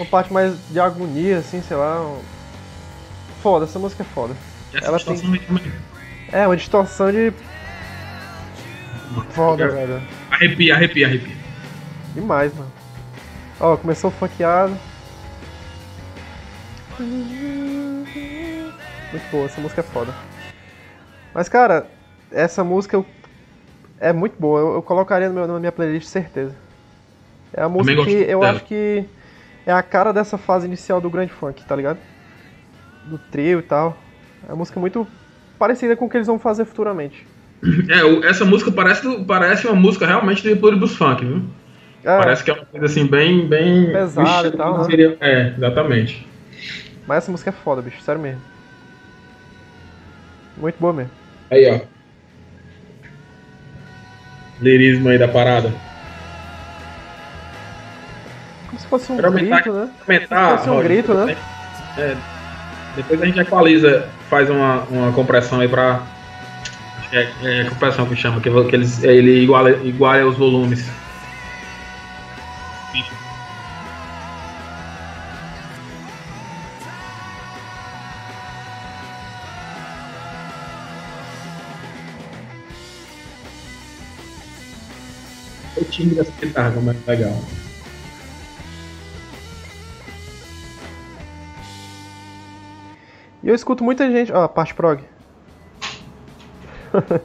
uma parte mais de agonia, assim, sei lá. Um... Foda, essa música é foda. Essa Ela tem. É, uma distorção de. Foda, velho. Arrepia, arrepia, arrepia. Demais, mano. Ó, começou funkeado. Muito boa, essa música é foda. Mas, cara, essa música eu- é muito boa. Eu, eu colocaria no meu- na minha playlist, certeza. É a música que eu dela. acho que é a cara dessa fase inicial do grande funk, tá ligado? Do trio e tal. É uma música muito parecida com o que eles vão fazer futuramente. É, essa música parece, parece uma música realmente do Pluribus Funk, viu? É, Parece que é uma coisa assim, bem. bem Pesada e tal, né? seria- É, exatamente. Mas essa música é foda, bicho, sério mesmo. Muito boa mesmo. Aí, ó. Lirismo aí da parada. Se fosse um aumentar- grito, né? Aumentar. fosse um Roger, grito, né? É, depois a gente equaliza, faz uma, uma compressão aí pra. acho que É, é compressão que chama, que, que eles, ele iguala, iguala os volumes. O timbre dessa guitarra, como é legal. E eu escuto muita gente. Ó, a parte prog.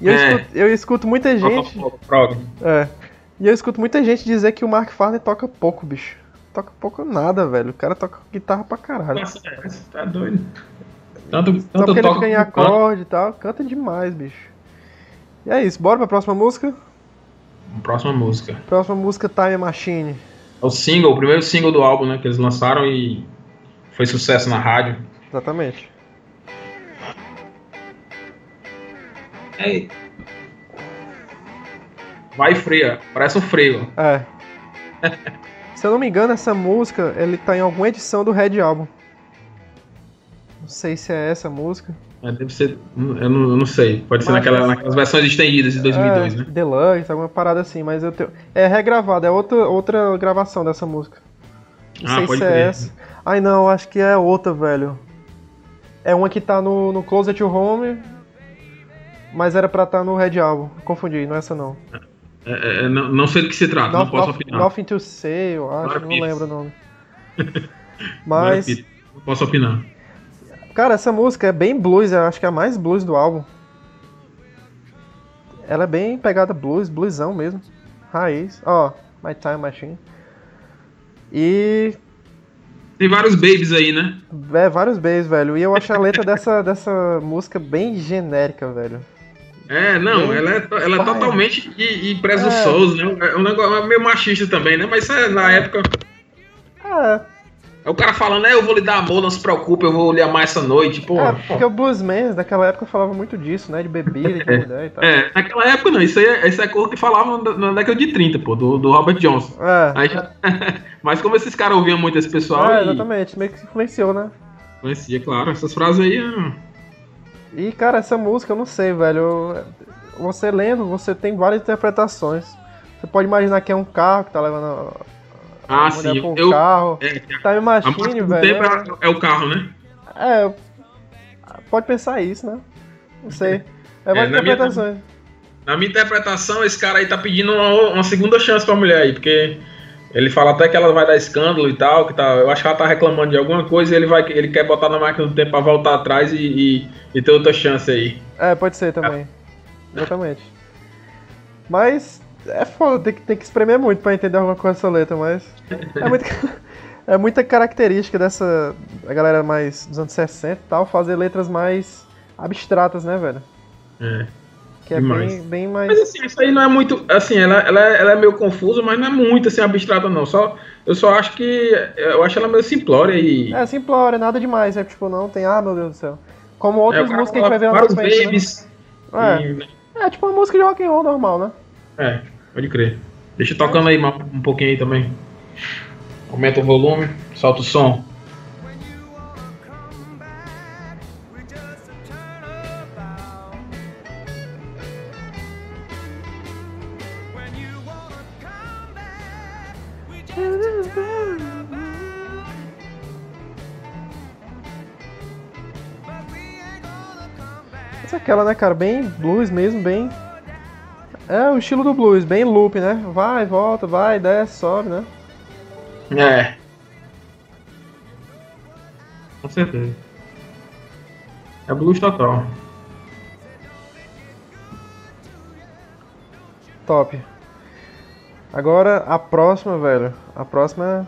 e eu, É. escuto, eu escuto muita gente. Prog. É. E eu escuto muita gente dizer que o Mark Farner toca pouco, bicho. Toca pouco nada, velho. O cara toca guitarra pra caralho. Nossa, é, você tá doido. Tanto, Só tanto porque ele toca fica em acorde e tal. Canta demais, bicho. E é isso, bora pra próxima música? Próxima música. Próxima música Time Machine. É o single, o primeiro single do álbum, né? Que eles lançaram e foi sucesso na rádio. Exatamente. É. Vai freia, parece um freio. É. Se eu não me engano, essa música ele tá em alguma edição do Red Album. Não sei se é essa música. É, deve ser, eu não, eu não sei. Pode ser Mas- naquela, naquelas versões estendidas de 2002, é, né? Deluxe, alguma parada assim, mas eu tenho. É regravada, é outra, outra gravação dessa música. Não Ah, sei pode se é essa. Ai não, acho que é outra, velho. É uma que tá no, no Closer to Home, mas era pra estar no Red Album. Confundi, não é essa não. É, é, não, não sei do que se trata, não Noth- posso Noth- opinar. Nothing to Say, eu acho, Glória não Pires. lembro o nome. Não Mas, é, Não posso opinar. cara, essa música é bem blues, eu acho que é a mais blues do álbum. Ela é bem pegada blues, bluesão mesmo. Raiz. Ó, My Time Machine. E Tem vários babies aí, né? É, vários beijos, velho. E eu acho a letra dessa, dessa música bem genérica, velho. É, não, Bem- ela é, ela é totalmente e, e presunçoso, né? É um negócio meio machista também, né? Mas é, na época. É, É o cara falando, é, eu vou lhe dar amor, não se preocupe, eu vou lhe amar essa noite, pô. é, porque o Bluesman daquela época falava muito disso, né? De bebida, de mulher e tal. É, naquela época não, isso aí é, isso é coisa que falava na, década de 30, pô, do, do Robert Johnson. É, Aí já- Mas como esses caras ouviam muito esse pessoal, é, e exatamente. Meio que influenciou, né? conhecia, claro, essas frases aí. é- E, cara, essa música, eu não sei, velho. Você lendo, você tem várias interpretações. Você pode imaginar que é um carro que tá levando a Ah, sim. um Eu, carro. é, Time a Machine, velho. tempo é, é o carro, né? É, é, pode pensar isso, né? Não sei. É várias na minha- interpretações. Na minha interpretação, esse cara aí tá pedindo uma, uma segunda chance pra mulher aí, porque ele fala até que ela vai dar escândalo e tal, que tá, eu acho que ela tá reclamando de alguma coisa e ele, vai, ele quer botar na máquina do tempo pra voltar atrás e, e, e ter outra chance aí. É, pode ser também. Exatamente. Mas é foda, tem que, tem que espremer muito pra entender alguma coisa dessa letra, mas. É, muito, é muita característica dessa. A galera mais dos anos 60 e tal, fazer letras mais abstratas, né, velho? É. Que é bem, bem mais. Mas assim, isso aí não é muito. Assim, ela, ela, é- ela é meio confusa, mas não é muito assim abstrata, não. Só, eu só acho que. Eu acho ela meio simplória e. É simplória, nada demais, é tipo, não tem. Ah, meu Deus do céu. Como É, outras cara músicas que a gente vai ver mais vários pra frente. babies. né? É. é tipo uma música de rock and roll normal, né? É, pode crer. Deixa tocando aí um pouquinho aí também. Aumenta o volume, solta o som. Isso é aquela, né, cara? Bem blues mesmo, bem. É o estilo do blues, bem loop, né? Vai, volta, vai, desce, sobe, né? É. Com certeza. É blues total. Top. Agora a próxima, velho. A próxima.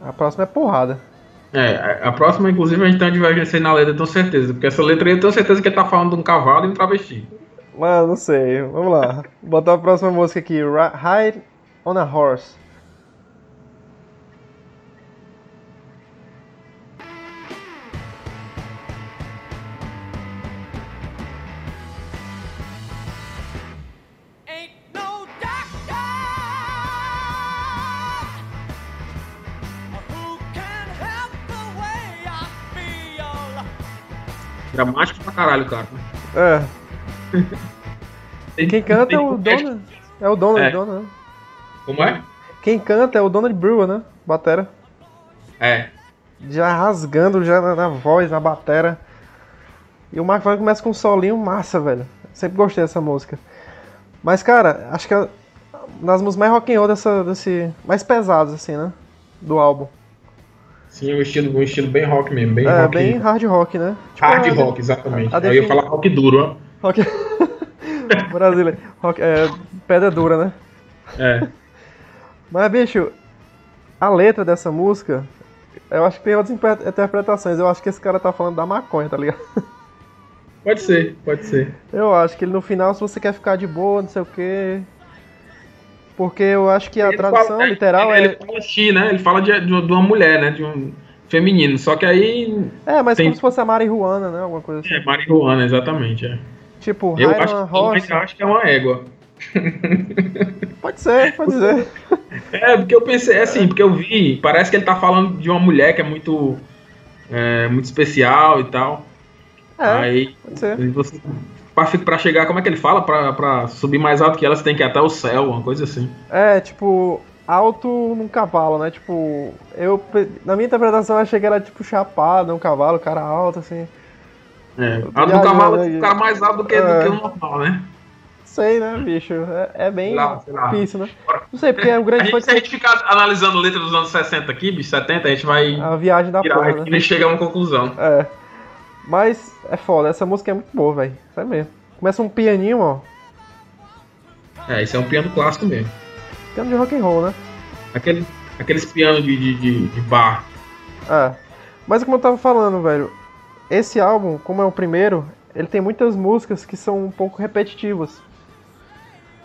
A próxima é porrada. É, a próxima, inclusive, a gente tem uma divergência aí na letra, tenho certeza. Porque essa letra aí eu tenho certeza que ele tá falando de um cavalo e um travesti. Mano, não sei. Vamos lá. Vou botar a próxima música aqui. Ride on a Horse. Dramático pra caralho, cara. É. Quem canta é o Donald. É o Donald, é. Donald, né? Como é? Quem canta é o Donald Brewer, né? Batera. É. Já rasgando já na, na voz, na batera. E o Mark Van começa com um solinho massa, velho. Sempre gostei dessa música. Mas, cara, acho que é das músicas mais rock and roll dessa, desse. mais pesadas, assim, né? Do álbum. Sim, um estilo, um estilo bem rock mesmo. Bem é, rock, bem hard rock, né? Tipo, hard rock, exatamente. Aí eu ia falar rock duro, ó. Rock. Brasília. Rock, é, pedra dura, né? É. Mas, bicho, a letra dessa música, eu acho que tem outras interpretações. Eu acho que esse cara tá falando da maconha, tá ligado? Pode ser, pode ser. Eu acho que ele no final, se você quer ficar de boa, não sei o quê. Porque eu acho que a ele tradução fala, literal ele, é. Ele fala she, né? Ele fala de, de, uma mulher, né? De um feminino. Só que aí. É, mas tem... como se fosse a marihuana, né? Alguma coisa assim. É, marihuana, exatamente. É. Tipo, eu acho, eu acho que é uma égua. Pode ser, pode ser. É, porque eu pensei, é assim, porque eu vi, parece que ele tá falando de uma mulher que é muito. É, muito especial e tal. É, aí, pode ser. Você, pra, chegar, como é que ele fala? Pra, pra subir mais alto que ela, você tem que ir até o céu, uma coisa assim. É, tipo, alto num cavalo, né? Tipo, eu, na minha interpretação, eu achei que era tipo chapado, um cavalo, cara alto, assim. É, alto do cavalo é ficar mais alto do que, é, do que o normal, né? Sei, né, bicho? É, é bem difícil, né? Não sei, porque é o grande a gente, Se a gente ficar analisando letra dos anos 60 aqui, bicho, 70, a gente vai. A viagem da porra. Né? E chegar a uma conclusão. É. Mas é foda, essa música é muito boa, velho. Isso mesmo. Começa um pianinho, ó. É, isso é um piano clássico mesmo. Piano de rock and roll, né? Aquele, aqueles pianos de, de, de, de bar. É. Mas como eu tava falando, velho, esse álbum, como é o primeiro, ele tem muitas músicas que são um pouco repetitivas.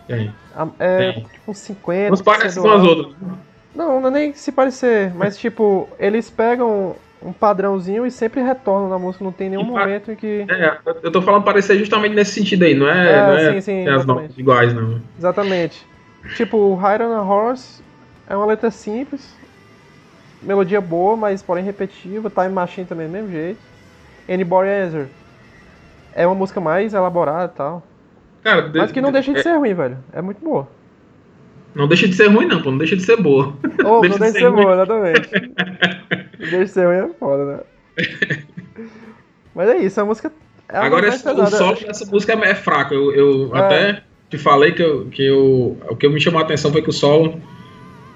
Tem. É, tem. tipo 50. Não parecem com as outras. Não, não é nem se parecer, mas tipo, eles pegam um padrãozinho e sempre retornam na música, não tem nenhum momento em que. É, eu tô falando parecer justamente nesse sentido aí, não é, é, não é sim, sim, as notas iguais, não. Exatamente. Tipo, Hide on a Horse é uma letra simples, melodia boa, mas porém repetitiva, Time Machine também do mesmo jeito. Anybody Answer é uma música mais elaborada e tal. Cara, mas que não deixa de é... ser ruim, velho. É muito boa. Não deixa de ser ruim, não, pô. Não deixa de ser boa. Oh, deixa não deixa de ser, boa, exatamente. deixa de ser ruim é foda, né? Mas é isso, a música. É Agora, o solo dessa música é, é fraco. Eu, eu é. até te falei que, eu, que eu, o que me chamou a atenção foi que o solo.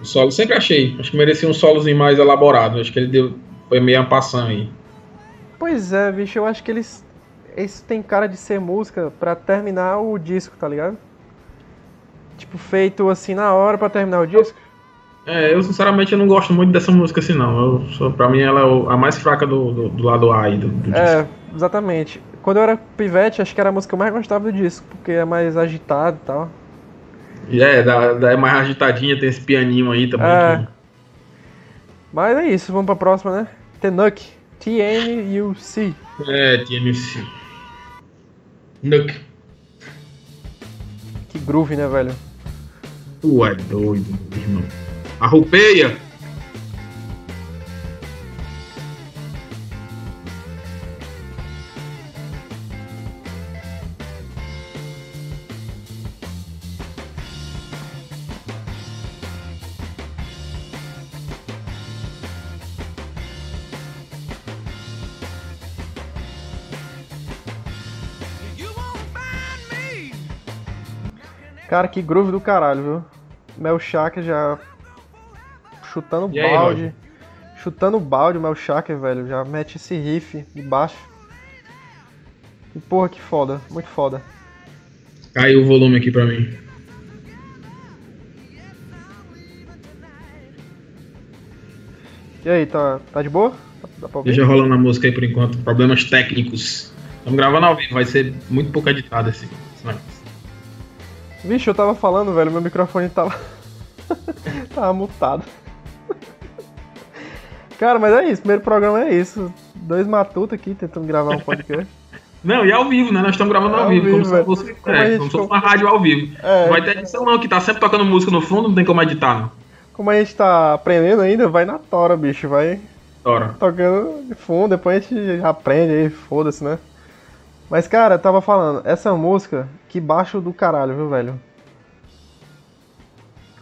O solo sempre achei. Acho que merecia um solozinho mais elaborado. Acho que ele deu, foi meio ampassão aí. Pois é, bicho, eu acho que eles. Isso tem cara de ser música para terminar o disco, tá ligado? Tipo, feito assim na hora para terminar o disco. É, eu sinceramente eu não gosto muito dessa música assim não. Eu, pra mim ela é a mais fraca do, do, do lado A aí do, do é, disco. É, exatamente. Quando eu era pivete, acho que era a música que eu mais gostava do disco, porque é mais agitado e tal. É, da, da, é mais agitadinha, tem esse pianinho aí também. É. Que... Mas é isso, vamos pra próxima, né? Tenuk. T-N-U-C. É, T-N-U-C. Nuk. Que groove, né, velho? Tu é doido, irmão. Arrupeia! Cara, que groove do caralho, viu? Mel Shaker já chutando aí, balde. Roger? chutando balde, o Mel Shaker, velho. Já mete esse riff de baixo. E porra, que foda. Muito foda. Caiu o volume aqui pra mim. E aí, tá, tá de boa? Dá pra ouvir? Deixa rolando a música aí por enquanto. Problemas técnicos. Estamos gravando ao vivo, vai ser muito pouco editado esse, negócio. Vixe, eu tava falando, velho, meu microfone tava. tava mutado. Cara, mas é isso, primeiro programa é isso. Dois matutos aqui tentando gravar um podcast. Não, e ao vivo, né? Nós estamos gravando ao, ao vivo, vivo, como se fosse, como é, como se fosse uma rádio ao vivo. É, vai ter edição não, que tá sempre tocando música no fundo, não tem como editar, não. Como a gente tá aprendendo ainda, vai na tora, bicho, vai tora. tocando de fundo, depois a gente aprende aí, foda-se, né? Mas, cara, eu tava falando, essa música, que baixo do caralho, viu, velho?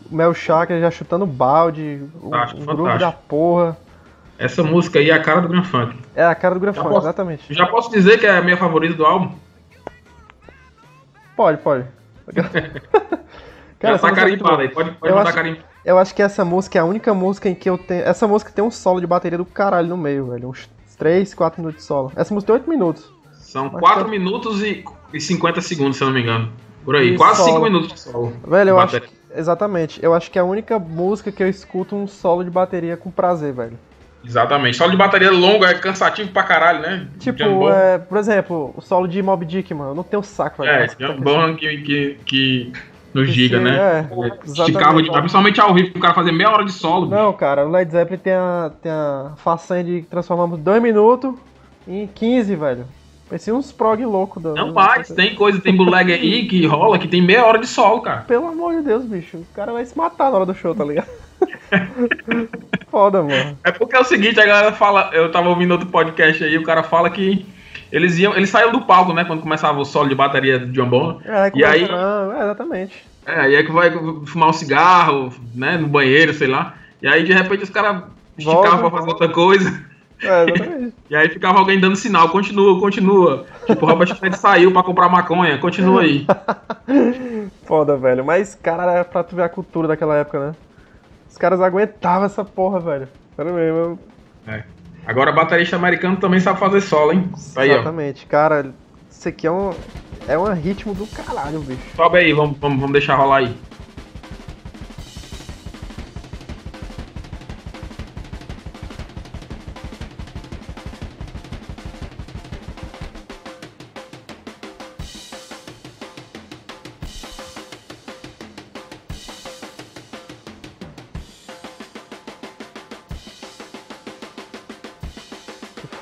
O Mel Chakra já chutando balde, fantástico, o, o grupo da porra. Essa música aí é a cara do Grand Funk. É a cara do Grand Funk, posso, exatamente. Já posso dizer que é a minha favorita do álbum? Pode, pode. cara, já tá carimbada aí, pode, pode eu mandar carimbo. Eu acho que essa música é a única música em que eu tenho. Essa música tem um solo de bateria do caralho no meio, velho. Uns 3, 4 minutos de solo. Essa música tem 8 minutos. São Mas 4 tá... minutos e, e 50 segundos, se eu não me engano. Por aí, e quase solo. 5 minutos de solo. Velho, eu acho. Exatamente. Eu acho que é a única música que eu escuto um solo de bateria com prazer, velho. Exatamente. Solo de bateria longo é cansativo pra caralho, né? Tipo, é, por exemplo, o solo de Mob Dick, mano, eu não tenho saco, velho. É, Jambon que, que, que no Giga, né? É, Esticava de, principalmente ao vivo, o cara fazer meia hora de solo. Não, bicho. cara, o Led Zeppelin tem a, tem a façanha de transformarmos 2 minutos em 15, velho. Parecia uns prog louco. Da, não mais, tem coisa, tem bootleg aí que rola que tem meia hora de solo, cara. Pelo amor de Deus, bicho. O cara vai se matar na hora do show, tá ligado? Foda, mano. É porque é o seguinte, a galera fala. Eu tava ouvindo outro podcast aí, o cara fala que eles iam. Eles saíram do palco, né? Quando começava o solo de bateria de John Bonham. É, e aí. É, exatamente. É, aí é que vai fumar um cigarro, né? No banheiro, sei lá. E aí, de repente, os caras esticavam pra fazer outra coisa. É, exatamente. e aí ficava alguém dando sinal, continua, continua. Tipo, o Robert Fred saiu pra comprar maconha, continua aí. Foda, velho. Mas, cara, é pra tu ver a cultura daquela época, né? Os caras aguentavam essa porra, velho. Sério mesmo. É. Agora, baterista americano também sabe fazer solo, hein? Tá aí, Exatamente. Ó. Cara, isso aqui é um, é um ritmo do caralho, bicho. Sobe aí, vamos, vamos, vamos deixar rolar aí.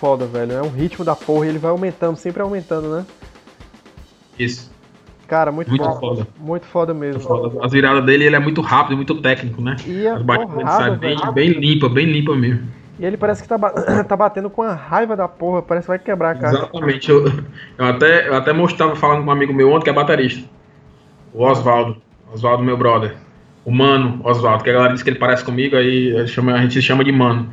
Foda, velho. É um ritmo da porra e ele vai aumentando, sempre aumentando, né? Isso. Cara, muito, muito bom. Foda. Muito foda mesmo. Muito foda. As viradas dele, ele é muito rápido, muito técnico, né? E As batidas bem, bem limpa, bem limpa mesmo. E ele parece que tá, tá batendo com a raiva da porra, parece que vai quebrar a cara. Exatamente. Eu, eu, até, eu até mostrava falando com um amigo meu ontem que é baterista. O Oswaldo. Oswaldo, meu brother. O Mano Oswaldo, que a galera disse que ele parece comigo, aí chama, a gente se chama de Mano.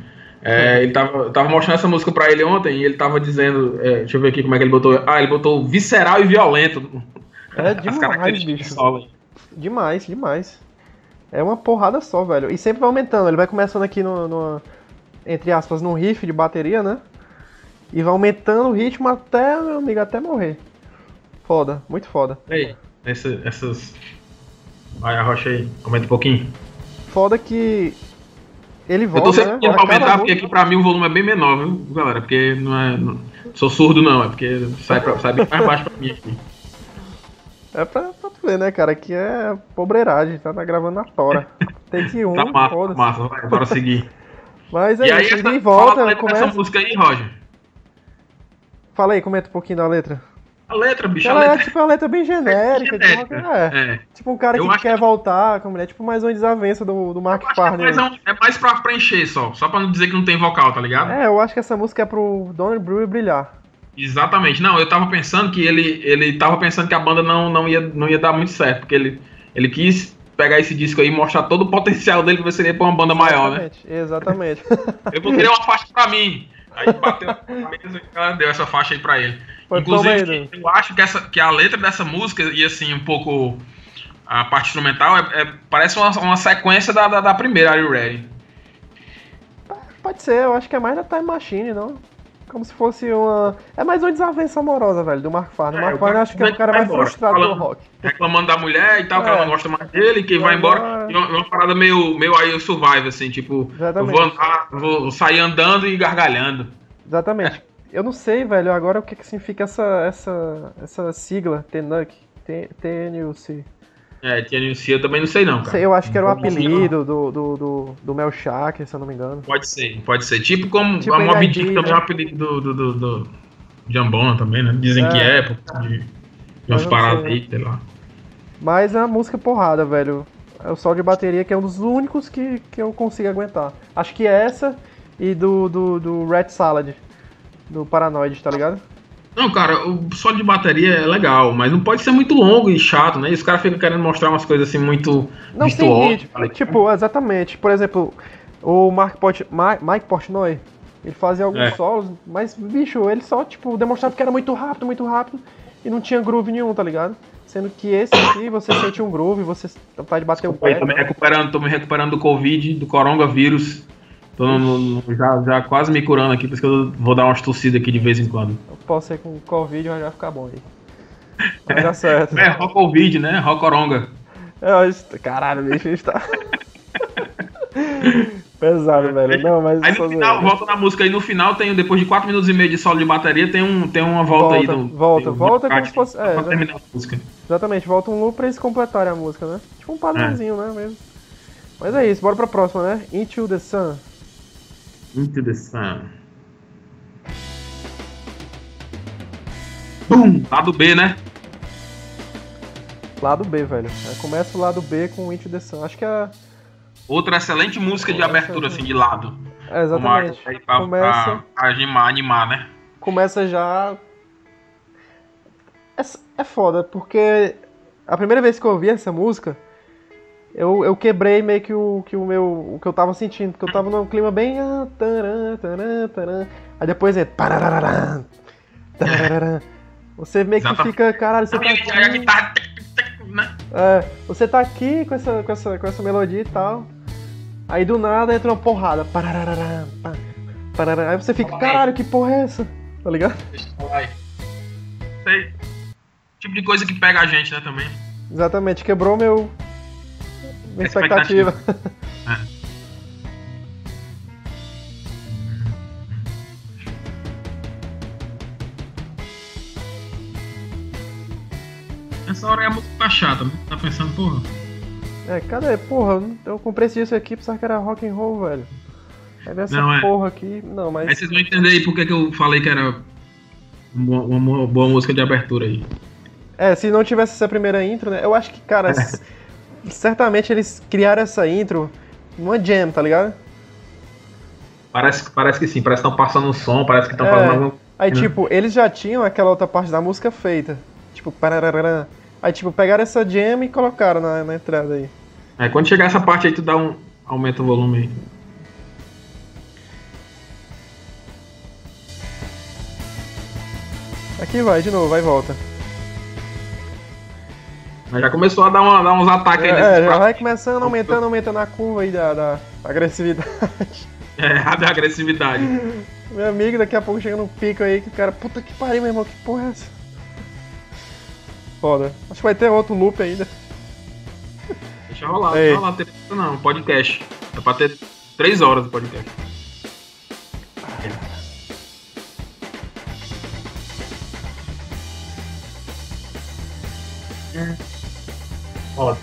É, ele tava, tava mostrando essa música pra ele ontem e ele tava dizendo. É, deixa eu ver aqui como é que ele botou. Ah, ele botou visceral e violento. É demais, bicho. Demais, demais. É uma porrada só, velho. E sempre vai aumentando. Ele vai começando aqui no, no, entre aspas, num riff de bateria, né? E vai aumentando o ritmo até, meu amigo, até morrer. Foda, muito foda. Aí, essa, essas. Vai, arrocha aí, comenta um pouquinho. Foda que ele volta, Eu tô sempre né? aumentar, porque aqui pra mim o volume é bem menor, viu, galera? Porque não é. Não, sou surdo não, é porque sai, pra, sai bem mais baixo pra mim aqui. É pra, pra tu ver, né, cara? Aqui é pobreiragem, tá, tá gravando na tora. Tem que um, tá massa, foda massa, vai, bora seguir. Mas aí, e aí, essa, volta, fala começa... essa música aí, Roger. Fala aí, comenta um pouquinho da letra. A letra, bicho. Ela a é, letra... é tipo uma letra bem genérica. É, genérica. Tipo, é. é. tipo um cara que quer que... voltar com a mulher. Tipo mais uma desavença do, do Mark Farner. É mais, é mais pra preencher só. Só pra não dizer que não tem vocal, tá ligado? É, eu acho que essa música é pro Donald Brewer brilhar. Exatamente. Não, eu tava pensando que ele, ele tava pensando que a banda não, não, ia, não ia dar muito certo. Porque ele, ele quis pegar esse disco aí e mostrar todo o potencial dele você seria pra uma banda maior, né? Exatamente. eu vou querer uma faixa pra mim. Aí bateu na mesa e ela deu essa faixa aí pra ele. Foi Inclusive, eu acho que, essa, que a letra dessa música ia assim, um pouco a parte instrumental é, é parece uma, uma sequência da, da, da primeira, Are You Ready? Pode ser, eu acho que é mais da Time Machine, não? Como se fosse uma. É mais uma desavença amorosa, velho, do Mark Farner. É, o Mark Farner acho que é o cara mais frustrado falando, do rock. Reclamando da mulher e tal, é. que ela não gosta mais dele, que vai, vai embora. embora. E uma, uma, parada meio, meio aí survive, assim, tipo, Exatamente. eu vou andar, vou sair andando e gargalhando. Exatamente. Eu não sei, velho, agora o que, que significa essa, essa, essa sigla, TNUC, TNUC. É, TNUC eu também não sei não, cara. Sei, eu acho que era o apelido do, do, do, do Mel Shaker, se eu não me engano. Pode ser, pode ser. Tipo como tipo a Mob Dick também é o apelido do, do, do, Jambona também, né? Dizem é, que é, por de, de umas paradas aí, sei lá. Mas é uma música porrada, velho. É o sol de bateria que é um dos únicos que, que eu consigo aguentar. Acho que é essa e do, do, do Red Salad do Paranoid, tá ligado? Não, cara, o solo de bateria é legal, mas não pode ser muito longo e chato, né? E os caras ficam querendo mostrar umas coisas assim muito não. Sim, tá tipo, exatamente. Por exemplo, o Mark Port Mike Portnoy, ele fazia alguns é. solos, mas, bicho, ele só, tipo, demonstrava que era muito rápido, muito rápido, e não tinha groove nenhum, tá ligado? Sendo que esse aqui, você sente um groove, você tá de bater Desculpa, o pé. Tô me recuperando, tô me recuperando do Covid, do coronavírus. Tô no, já, já quase me curando aqui, por isso que eu vou dar umas tossidas aqui de vez em quando. Eu posso ser com Covid, mas vai ficar bom aí. Vai dar certo. É, rock Covid, né? Rock É, caralho, bicho, está. Pesado, velho. Não, mas. Aí no final, volta na música aí, no final tem, depois de 4 minutos e meio de solo de bateria, tem, um, tem uma volta, volta aí do. Volta, volta como se fosse. É, pra terminar a música. Exatamente, volta um loop pra eles completarem a música, né? Tipo um padrãozinho, é. né? Mesmo. Mas é isso, bora pra próxima, né? Into the Sun. Into the Sun. Bum! Lado B, né? Lado B, velho. Começa o lado B com Into the Sun. Acho que é. Outra excelente música de abertura, assim, de lado. É, exatamente. Pra, Começa... Pra, pra animar, animar, né? Começa já. É, é foda, porque a primeira vez que eu ouvi essa música, eu, eu quebrei meio que o, que o meu. o que eu tava sentindo, porque eu tava num clima bem. Ah, Aí depois é. Você meio que fica. Caralho, você tá aqui. Né? É, você tá aqui com essa, com, essa, com essa melodia e tal. Aí do nada entra uma porrada. Aí você fica, caralho, que porra é essa? Tá ligado? Sei. Tipo de coisa que pega a gente, né, também. Exatamente, quebrou meu, minha expectativa. expectativa. É. Essa hora é a música tá chata? Tá pensando, porra. É, cadê? Porra, eu comprei esse disco aqui, pensava que era rock and roll, velho. É dessa não, é. porra aqui, não, mas. Aí vocês vão entender aí porque que eu falei que era uma, uma, boa música de abertura aí. É, se não tivesse essa primeira intro, né? Eu acho que, cara, certamente eles criaram essa intro numa jam, tá ligado? Parece, parece que sim, parece que estão passando um som, parece que estão é, fazendo alguma Aí, tipo, eles já tinham aquela outra parte da música feita. Tipo, parararã. Aí, tipo, pegaram essa jam e colocaram na, na entrada aí. É, quando chegar essa parte aí, tu dá um. aumenta o volume aí. Aqui vai, de novo, vai e volta. Já começou a dar, uma, dar uns ataques é, aí. É, já vai começando, aumentando, aumentando a curva aí da, da agressividade. É, a da agressividade. Meu amigo, daqui a pouco chega no pico aí que o cara, puta que pariu, meu irmão, que porra é essa? Foda. Acho que vai ter outro loop ainda. Deixa rolar, deixa rolar. Não, podcast. É pra ter 3 horas de podcast. É. Foda.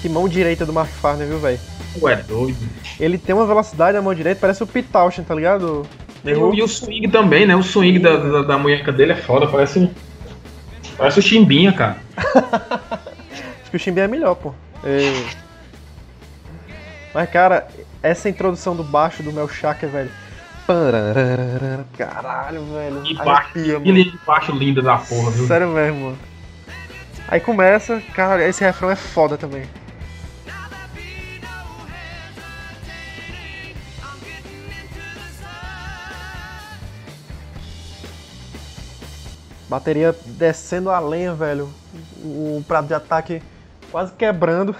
Que mão direita do Mark Farner, viu, velho? Ué, doido. Ele tem uma velocidade na mão direita, parece o Pete Townshend, tá ligado? E, e o swing também, né? O swing da, da, da munheca dele é foda, parece. Parece o Chimbinha, cara. Acho que o Chimbinha é melhor, pô. Mas, cara, essa introdução do baixo do Mel velho Caralho, velho. Que baixo, que baixo lindo da porra, viu? Sério mesmo, mano. Aí começa, cara, esse refrão é foda também. Bateria descendo a lenha, velho. O prato de ataque quase quebrando.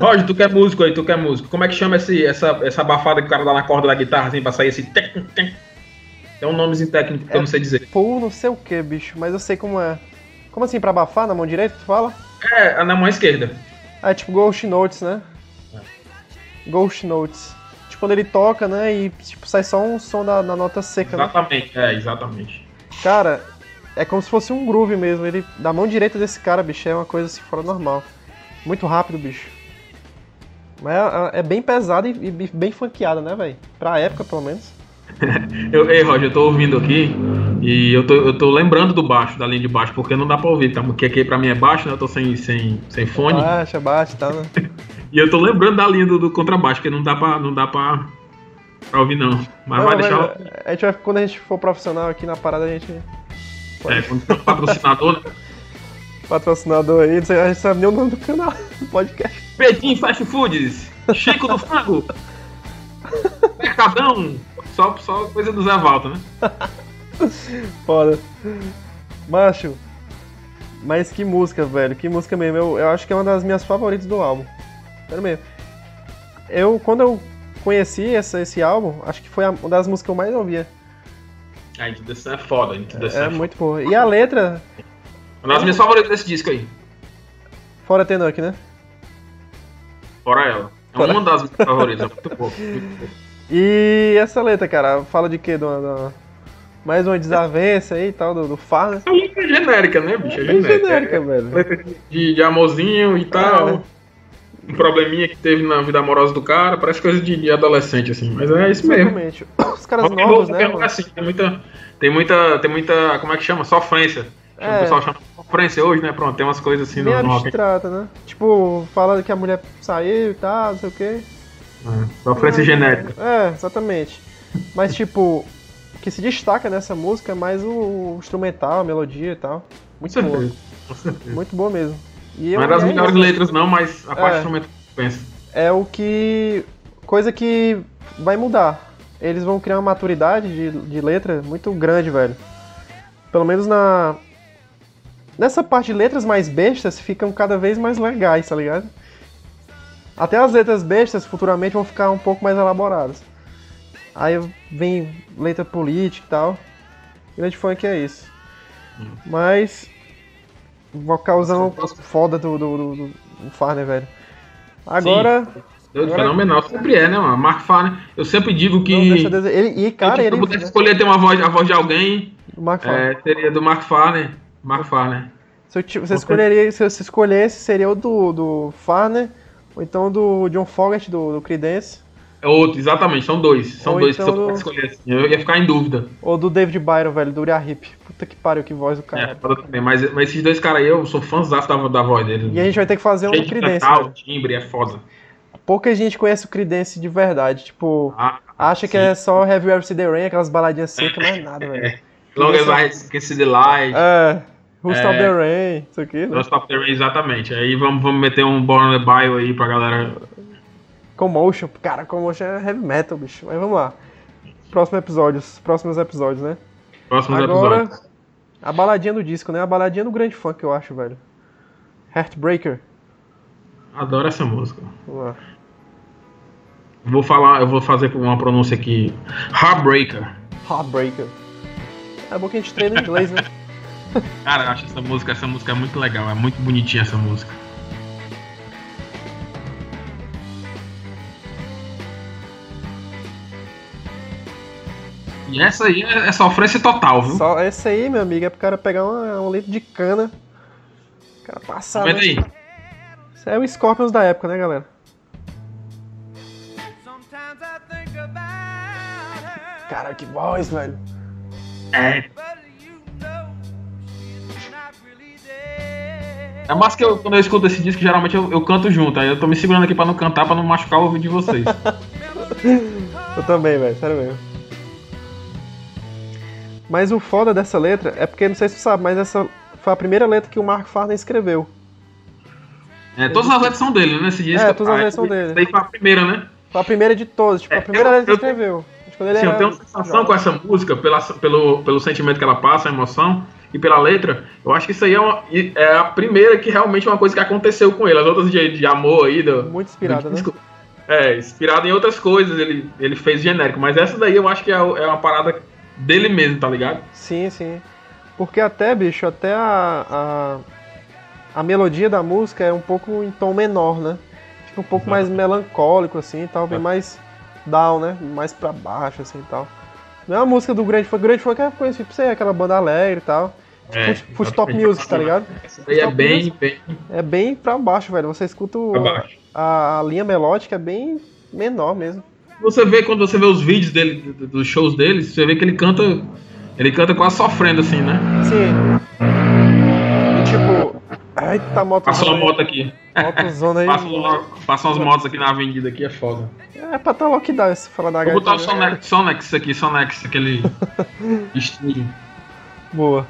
Roger, tu quer músico aí, tu quer músico. Como é que chama esse, essa, essa abafada que o cara dá na corda da guitarra, assim, pra sair esse? Tem um nomezinho técnico que é, eu não sei dizer. Pô, não sei o que, bicho, mas eu sei como é. Como assim, pra abafar na mão direita, tu fala? É, na mão esquerda. É tipo Ghost Notes, né? É. Ghost Notes. Tipo, quando ele toca, né, e tipo, sai só um som da, da nota seca, exatamente, né? é, exatamente. Cara, é como se fosse um groove mesmo. Ele, da mão direita desse cara, bicho, é uma coisa assim fora normal. Muito rápido, bicho. Mas é, é, é bem pesado e, e bem funkeada, né, velho? Pra época, pelo menos. eu, ei, Roger, eu tô ouvindo aqui e eu tô, eu tô lembrando do baixo, da linha de baixo, porque não dá pra ouvir, tá? Porque aqui pra mim é baixo, né? Eu tô sem, sem, sem fone. Baixa, baixa, tá, né? e eu tô lembrando da linha do, do contrabaixo, porque não dá pra, não dá pra, pra ouvir, não. Mas não, vai mas deixar. A gente vai, quando a gente for profissional aqui na parada, a gente. Pode... É, quando for patrocinador, né? Patrocinador aí, a gente sabe nem o nome do canal, do podcast. Pedinho Fast Foods, Chico do Frango, Mercadão, só, só coisa do Zé Valta, né? Foda. Macho, mas que música, velho, que música mesmo. Eu, eu acho que é uma das minhas favoritas do álbum. Sério mesmo. Eu, quando eu conheci essa, esse álbum, acho que foi uma das músicas que eu mais ouvia. A Into é foda, Into the é, é muito boa. E a letra. Uma das minhas favoritas desse disco aí. Fora Tenok, né? Fora ela. É Fora. uma das minhas favoritas, é muito boa. E essa letra, cara, fala de quê? De uma, de uma... Mais uma desavença aí e tal, do, do Farner. É letra genérica, né, bicho? É, é genérica, genérica é, velho. Letra de, de amorzinho e tal. É. Um probleminha que teve na vida amorosa do cara, parece coisa de, de adolescente, assim. Mas é isso mesmo. Exatamente. Os caras novos, né? É assim, tem muita, tem muita. Tem muita. Como é que chama? Sofrência. É. O pessoal chama sofrência hoje, né? Pronto, tem umas coisas assim Bem no abstrata, né? Tipo, fala que a mulher saiu e tal, não sei o quê. É, sofrência genérica. É, exatamente. Mas, tipo, o que se destaca nessa música é mais o, instrumental, a melodia e tal. Muito Com boa. Certeza. Muito boa mesmo. E não é das melhores letras, não, mas a parte é, instrumental pensa. É o que. coisa que vai mudar. Eles vão criar uma maturidade de, de letra muito grande, velho. Pelo menos na. Nessa parte de letras mais bestas ficam cada vez mais legais, tá ligado? Até as letras bestas futuramente vão ficar um pouco mais elaboradas. Aí vem letra política e tal. Grande funk é isso. Hum. Mas. Vocalzão foda do, do, do, do Farner, velho. Agora. Sim. agora... Fenomenal, sempre é, né, mano? Mark Farner, eu sempre digo que. Não, ele, e, cara, eu, tipo, ele. Se escolher ter uma voz, a voz de alguém. Mark é, seria do Mark Farner. Mark Farner. Se eu, você escolheria, se você escolhesse, seria o do, do Farner ou então do John Fogerty, do, do Creedence. É outro, exatamente, são dois. São Ou dois então que você do... pode escolher assim. Eu ia ficar em dúvida. Ou do David Byron, velho, do Uriah Heep. Puta que pariu, que voz do cara. É, também. Mas, mas esses dois caras aí, eu sou fãzão da, da voz dele. E a gente vai ter que fazer um do Creedence. Metal, né? timbre, é foda. Pouca gente conhece o Creedence de verdade. Tipo, ah, acha sim. que é só Have You Ever Seen The Rain, aquelas baladinhas secas, mas é nada, velho. Long as I Can See The Light. É. Who Stop é, The Rain, isso aqui, né? Who Stop The Rain, exatamente. Aí vamos, vamos meter um Born on the Bio aí pra galera Commotion, cara, Commotion é heavy metal, bicho. Mas vamos lá. Próximo episódios, próximos episódios, né? Próximos Agora, episódios. A baladinha do disco, né? A baladinha do grande funk, eu acho, velho. Heartbreaker. Adoro essa música. Vamos lá. Vou falar, eu vou fazer uma pronúncia aqui. Heartbreaker. Heartbreaker. É bom que a gente treina em inglês, né? Cara, eu acho essa música, essa música é muito legal, é muito bonitinha essa música. E essa aí é, é sofrência total, viu? Só essa aí, meu amigo, é pro cara pegar uma, um litro de cana. O cara passar. Vê aí. Isso é o Scorpions da época, né, galera? Cara, que voz, velho. É. É mais que eu, quando eu escuto esse disco, geralmente eu, eu, canto junto. Aí eu tô me segurando aqui pra não cantar, pra não machucar o ouvido de vocês. eu também, velho, sério mesmo. Mas o foda dessa letra é porque, não sei se você sabe, mas essa foi a primeira letra que o Mark Farner escreveu. É, todas as letras são dele, né? Esse disco. É, todas as letras são dele. Daí foi a primeira, né? Foi a primeira de todas, tipo, é, a primeira eu, letra que ele escreveu. Sim, eu tenho uma sensação com essa música, pela, pelo, pelo sentimento que ela passa, a emoção, e pela letra, eu acho que isso aí é, uma, é a primeira que realmente é uma coisa que aconteceu com ele. As outras de, de amor aí. Do, Muito inspirada, né? É, inspirado em outras coisas, ele, ele fez genérico. Mas essa daí eu acho que é, é uma parada dele mesmo, tá ligado? Sim, sim. Porque até, bicho, até a, a, a melodia da música é um pouco em tom menor, né? Fica um pouco mais melancólico, assim, tal, bem é. mais down, né? Mais pra baixo, assim, tal. Não é uma música do Grande Funk. Grande Funk é conhecido por ser aquela banda alegre e tal. É, Foot Top Music, tá ligado? Essa daí é bem, bem. É bem pra baixo, velho. Você escuta o, a, a, linha melódica é bem menor mesmo. Você vê quando você vê os vídeos dele, dos shows dele, você vê que ele canta. Ele canta quase sofrendo assim, né? Sim. Eita, moto. Passou uma moto aqui. Motozona aí. Passou, passam as motos aqui na avenida aqui, é foda. É pra tá lockdown esse fala da Vou botar o né? Sonex, Sonex aqui, Sonex, aquele estúdio. Boa.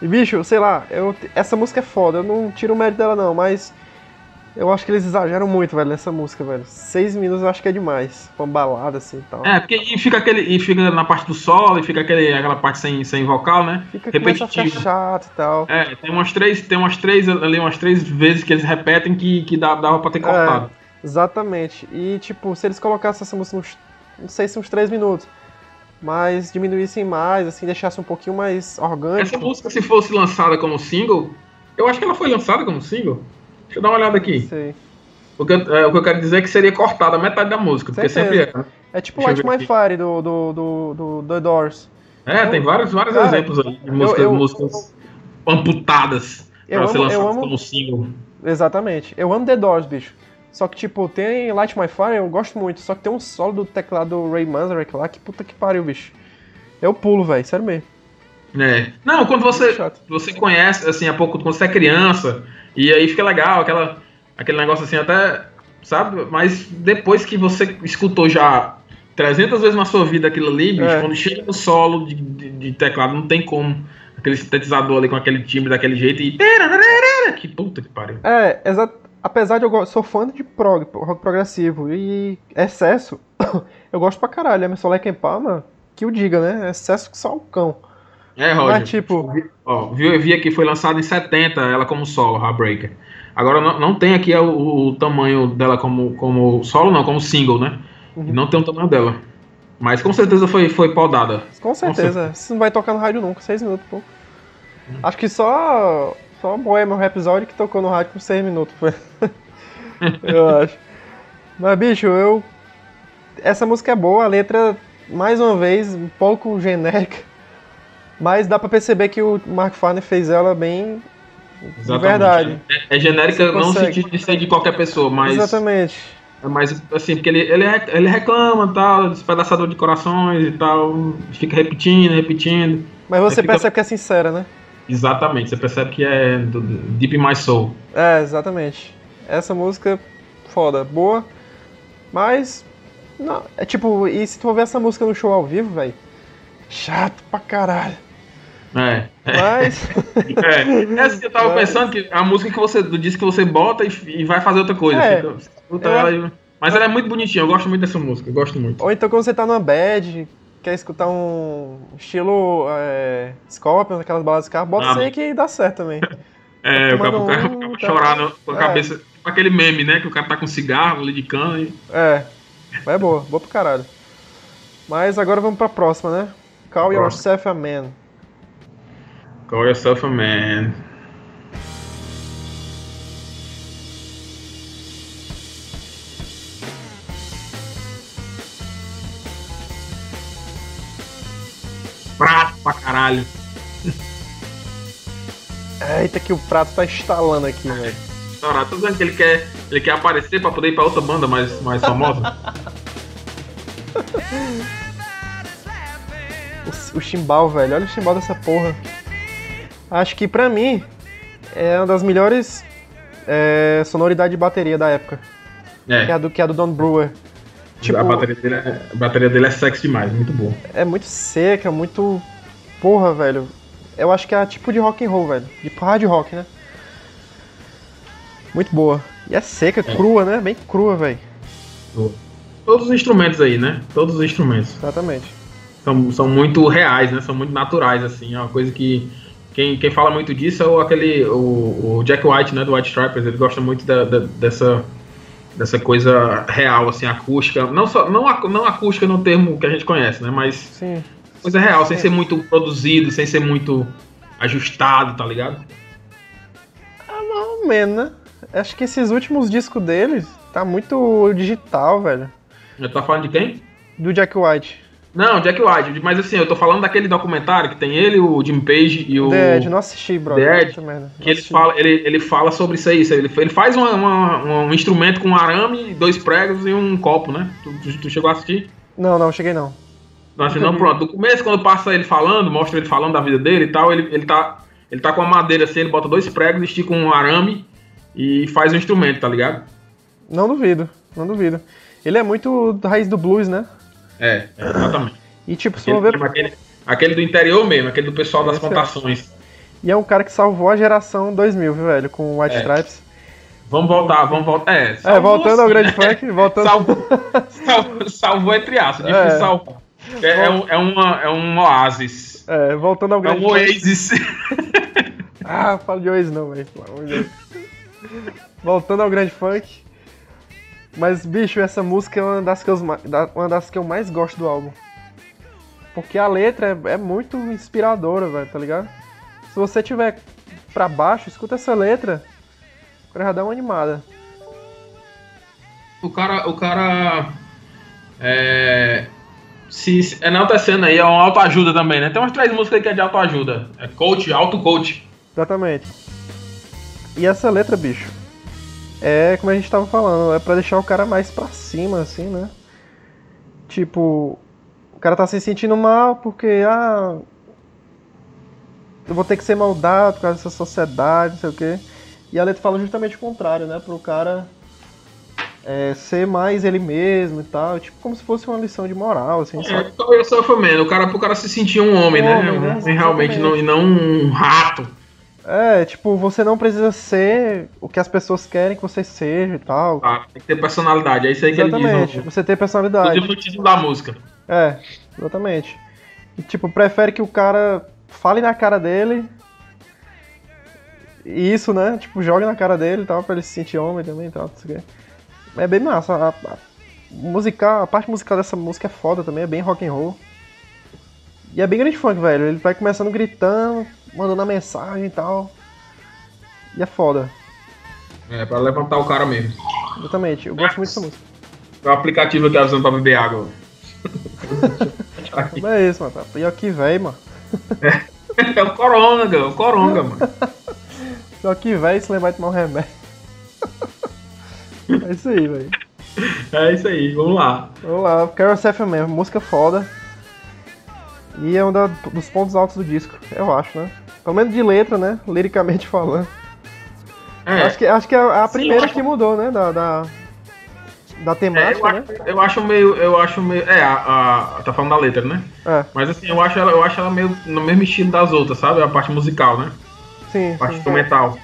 E bicho, sei lá, eu, essa música é foda, eu não tiro o mérito dela não, mas eu acho que eles exageram muito, velho, nessa música, velho. Seis minutos eu acho que é demais. Uma balada assim e tal. É, porque e fica aquele. E fica na parte do solo, e fica aquele, aquela parte sem, sem vocal, né? Fica repetitivo. chato e tal. É, tem umas três, tem umas três ali, umas três vezes que eles repetem que, que dá, dava pra ter é, cortado. É, exatamente. E tipo, se eles colocassem essa música uns. Não sei se uns três minutos mas diminuíssem mais, assim, deixasse um pouquinho mais orgânico. Essa música, se fosse lançada como single, eu acho que ela foi lançada como single. Deixa eu dar uma olhada aqui. Sei. O que, eu, é, o que eu quero dizer é que seria cortada metade da música, porque Certeza. sempre é. É tipo Light My Fire do, do, do, do The Doors. É, eu, tem vários, vários cara, exemplos aí de músicas, eu, eu, músicas amputadas pra ser lançadas como single. Exatamente. Eu amo The Doors, bicho. Só que, tipo, tem Light My Fire, eu gosto muito. Só que tem um solo do teclado do Ray Manzarek lá que puta que pariu, bicho. Eu pulo, velho, sério mesmo. É. Não, quando você, você conhece, assim, há pouco, quando você é criança, e aí fica legal, aquela, aquele negócio assim, até, sabe? Mas depois que você escutou já 300 vezes na sua vida aquilo ali, bicho, é. quando chega no solo de, de, de, teclado, não tem como. Aquele sintetizador ali com aquele timbre daquele jeito e. Que puta que pariu. É, exato apesar de eu sou fã de prog, rock progressivo e excesso, eu gosto pra caralho. Soleil Ken Palma, que o diga, né? Excesso que só o cão. É, Roger. Mas, tipo... Ó, viu, eu vi aqui, foi lançada em 70, ela como solo, Heartbreaker. Agora, não, não tem aqui o, o, tamanho dela como, como solo, não, como single, né? Uhum. Não tem o tamanho dela. Mas com certeza foi, foi podada. Com certeza. Isso não vai tocar no rádio nunca, seis minutos, pô. Hum. Acho que só só Bohemian Rhapsody que tocou no rádio por 6 minutos. eu acho. Mas, bicho, eu. Essa música é boa, a letra, mais uma vez, um pouco genérica. Mas dá pra perceber que o Mark Farner fez ela bem. Exatamente. De verdade. É, é genérica não no sentido de ser de qualquer pessoa, mas. Exatamente. É mais assim, porque ele, ele, ele reclama tal, despedaçador de corações e tal, fica repetindo, repetindo. Mas você percebe fica... que é sincera, né? Exatamente, você percebe que é do Deep My Soul. É, exatamente. Essa música foda, boa, mas não, é tipo, e se tu ouvir essa música no show ao vivo, velho, chato pra caralho. É. Mas. é, é assim, eu tava mas... pensando que a música que você disco que você bota e, e vai fazer outra coisa. É. Fica, ela, mas ela é muito bonitinha, eu gosto muito dessa música, eu gosto muito. Ou então quando você tá numa bad, quer escutar um estilo é, Scorpion, aquelas baladas de carro, bota ah, isso aí que dá certo também. É, o cara, um, cara, tá... chorar no, com a é. cabeça, com aquele meme, né? Que o cara tá com cigarro ali de cana e... É, é boa, boa pro caralho. Mas agora vamos pra próxima, né? Call Yourself a Man. Call Yourself a Man. prato pra caralho. Eita, que o prato tá instalando aqui, velho. Não, tô dizendo que ele quer, ele quer aparecer pra poder ir pra outra banda mais, mais famosa. o, o chimbal, velho. Olha o chimbal dessa porra. Acho que pra mim é uma das melhores é, sonoridade de bateria da época. É. Que é a do, que é a do Don Brewer. Tipo, a, bateria dele é, a bateria dele é sexy demais, muito boa. É muito seca, muito. Porra, velho. Eu acho que é tipo de rock and roll, velho. De hard rock, né? Muito boa. E é seca, é. crua, né? Bem crua, velho. Todos os instrumentos aí, né? Todos os instrumentos. Exatamente. São, são muito reais, né? São muito naturais, assim. É uma coisa que, quem, quem fala muito disso é o, aquele, o, o Jack White, né, do White Stripers, ele gosta muito da, da, dessa, dessa coisa real, assim, acústica, não, só, não, não acústica no termo que a gente conhece, né, mas Sim. coisa real, Sim. sem ser muito produzido, sem ser muito ajustado, tá ligado? Ah, mais ou menos, né? Acho que esses últimos discos deles tá muito digital, velho. Já tá falando de quem? Do Jack White. Não, Jack White, mas assim, eu tô falando daquele documentário que tem ele, o Jim Page e o. The Edge, não assisti, bro. The Edge, que ele fala, ele, ele fala sobre isso aí. Ele, ele faz uma, uma, um instrumento com um arame, dois pregos e um copo, né? Tu, tu, tu chegou a assistir? Não, não, cheguei não. Não, assim, não, pronto. No começo, quando passa ele falando, mostra ele falando da vida dele e tal, ele, ele, tá, ele tá com a madeira assim, ele bota dois pregos, estica um arame e faz um instrumento, tá ligado? Não duvido, não duvido. Ele é muito raiz do blues, né? É, exatamente. E tipo, se aquele, ver... aquele, aquele, do interior mesmo, aquele do pessoal das plantações. E é um cara que salvou a geração 2000, viu, velho? Com White é. Stripes. Vamos voltar, vamos voltar. É, é voltando assim, ao grande né? funk, voltando. Salvou, salvou, salvou entre aspas, difícil é. salvar. É, é, um, é, uma, é um oásis. É, voltando ao grande funk. É um oasis. ah, fala de oasis não, velho. Voltando ao grande funk. Mas, bicho, essa música é uma das que eu, uma das que eu mais gosto do álbum. Porque a letra é, é muito inspiradora, velho, tá ligado? Se você tiver pra baixo, escuta essa letra, cara já dá uma animada. O cara. O cara. É. Se, se enaltecendo aí, é uma autoajuda também, né? Tem umas três músicas aí que é de autoajuda. É coach, auto-coach. Exatamente. E essa letra, bicho, é como a gente tava falando, é para deixar o cara mais pra cima, assim, né? Tipo, o cara tá se sentindo mal porque, ah, eu vou ter que ser maldado por causa dessa sociedade, não sei o quê. E a letra fala justamente o contrário, né? Pro cara é, ser mais ele mesmo e tal. Tipo, como se fosse uma lição de moral, assim, é, sabe? É, sofrimento, o cara, pro cara se sentir um homem, um né? Homem, né? realmente, não, e não um rato. É, tipo, você não precisa ser o que as pessoas querem que você seja e tal. Ah, tem que ter personalidade, é isso aí exatamente, que ele diz. Exatamente, você ter personalidade. O título da música. É, exatamente. E, tipo, prefere que o cara fale na cara dele. E isso, né? Tipo, jogue na cara dele e tal, pra ele se sentir homem também e tal, não sei o quê. É bem massa. A, a, musical, a parte musical dessa música é foda também, é bem rock and roll. E é bem grande funk, velho. Ele vai começando gritando, mandando a mensagem e tal. E é foda. É, pra levantar o cara mesmo. Exatamente, eu gosto muito dessa música. É o aplicativo que tá usando pra beber água. Não é isso, mano. Tá pior que velho, mano. É, é o coronga, é o coronga, mano. Pior que velho se lembrar de tomar um remédio. É isso aí, velho. É isso aí, vamos lá. Vamos lá, Carol Seffer mesmo, música foda. E é um da, dos pontos altos do disco, eu acho, né? Pelo menos de letra, né? Liricamente falando. É. Acho que, acho que é a primeira Sim, que mudou, né? Da, da, da temática, é, eu, né? acho, eu acho meio. Eu acho meio. É, a, a, tá falando da letra, né? É. Mas assim, eu acho, ela, eu acho ela meio no mesmo estilo das outras, sabe? A parte musical, né? Sim. A parte sim, instrumental.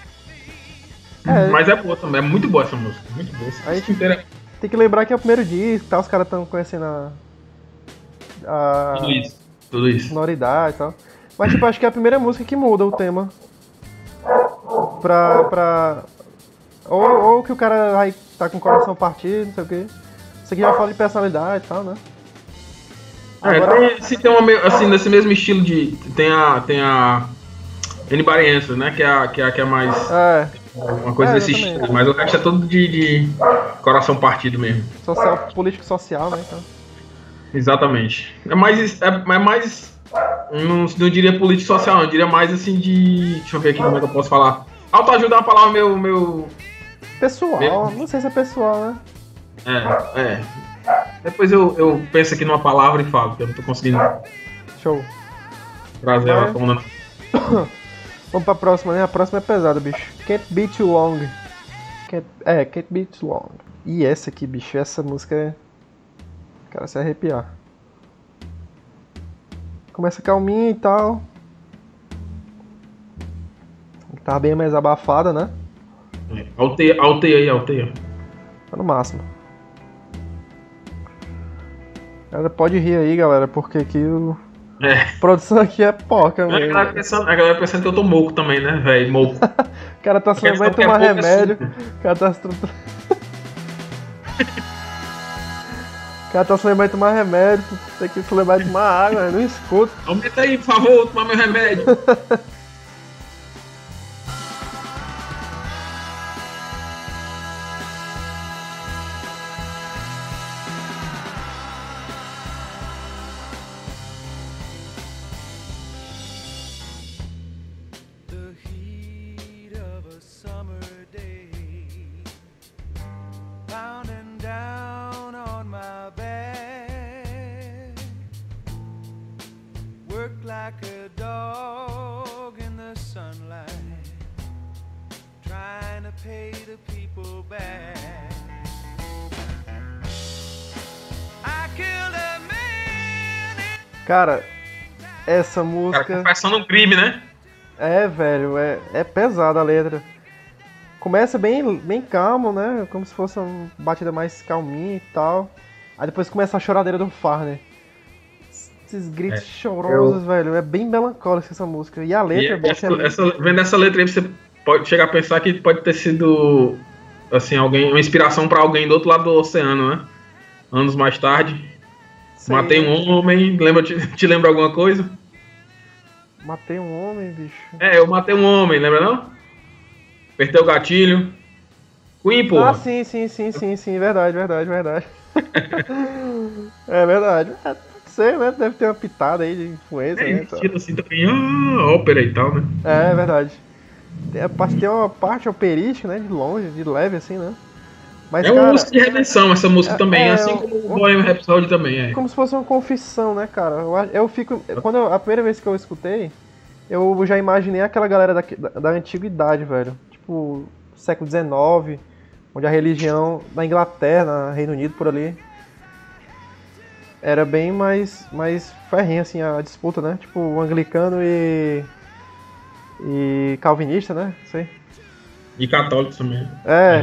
É. Mas é boa também, é muito boa essa música. Muito boa. Essa música inteira. Tem que lembrar que é o primeiro disco, tá? Os caras estão conhecendo a. a... Tudo isso. Tudo isso. Sonoridade e tal. Mas, tipo, acho que é a primeira música que muda o tema. Pra. pra... Ou, ou que o cara vai tá com o coração partido, não sei o quê. Isso aqui já fala de personalidade e tal, né? É, Agora... tem, se tem uma, assim, nesse mesmo estilo de. Tem a. Tem a. Anybody Answer, né? Que é a, que é, que é mais. É. Uma coisa é, desse estilo. Mas o resto é todo de, de coração partido mesmo. Social, político social, né? Então. Exatamente. É mais. É, é mais. Não, não diria político social, não. Eu diria mais assim de. Deixa eu ver aqui como é que eu posso falar. Autoajuda é uma palavra meu. meu pessoal, meu... não sei se é pessoal, né? É, é. Depois eu, eu penso aqui numa palavra e falo, que eu não tô conseguindo. Show. Trazer ela como Vamos pra próxima, né? A próxima é pesada, bicho. Can't Be Too Long. Can't... É, Can't Be Too Long. E essa aqui, bicho, essa música é cara se arrepiar. Começa calminha e tal. Tá bem mais abafada, né? É, alteia, alteia aí, alteia. Tá no máximo. Galera, pode rir aí, galera, porque aqui o... É. A produção aqui é porca, mesmo. A galera, pensando, a galera pensando que eu tô moco também, né, velho? Moco. o cara tá sendo vai tomar é remédio. O cara tá cara tá se lembrando de tomar remédio, tem que se lembrar de tomar água, não escuta. Aumenta aí, por favor, tomar meu remédio. essa música. Cara, confessando um crime, né? É, velho, é, é pesada a letra. Começa bem, bem calmo, né? Como se fosse uma batida mais calminha e tal. Aí depois começa a choradeira do Farner. Esses gritos é, chorosos, eu... velho. É bem melancólica essa música. E a letra, e essa, é essa, Vendo essa letra aí, você pode chegar a pensar que pode ter sido assim, alguém, uma inspiração para alguém do outro lado do oceano, né? Anos mais tarde. Matei um homem, lembra, te, te lembra alguma coisa? Matei um homem, bicho. É, eu matei um homem, lembra não? Apertei o gatilho. Queen, pô. Ah, sim, sim, sim, sim, sim, verdade, verdade, verdade. é verdade. É, ser, né? Deve ter uma pitada aí de influência, é, né? Estilo assim também, ah, ópera e tal, né? É, é verdade. Tem, tem uma parte operística, né? De longe, de leve, assim, né? Mas, é uma música de redenção essa música é, também, é, assim como o Bohemian Rhapsody também é. Como se fosse uma confissão, né, cara? Eu, eu fico... Quando eu, a primeira vez que eu escutei, eu já imaginei aquela galera da, da, da antiguidade, velho. Tipo, século XIX, onde a religião na Inglaterra, no Reino Unido, por ali, era bem mais, mais ferrinha, assim, a disputa, né? Tipo, o anglicano e... e calvinista, né? Sei. E católicos também. É.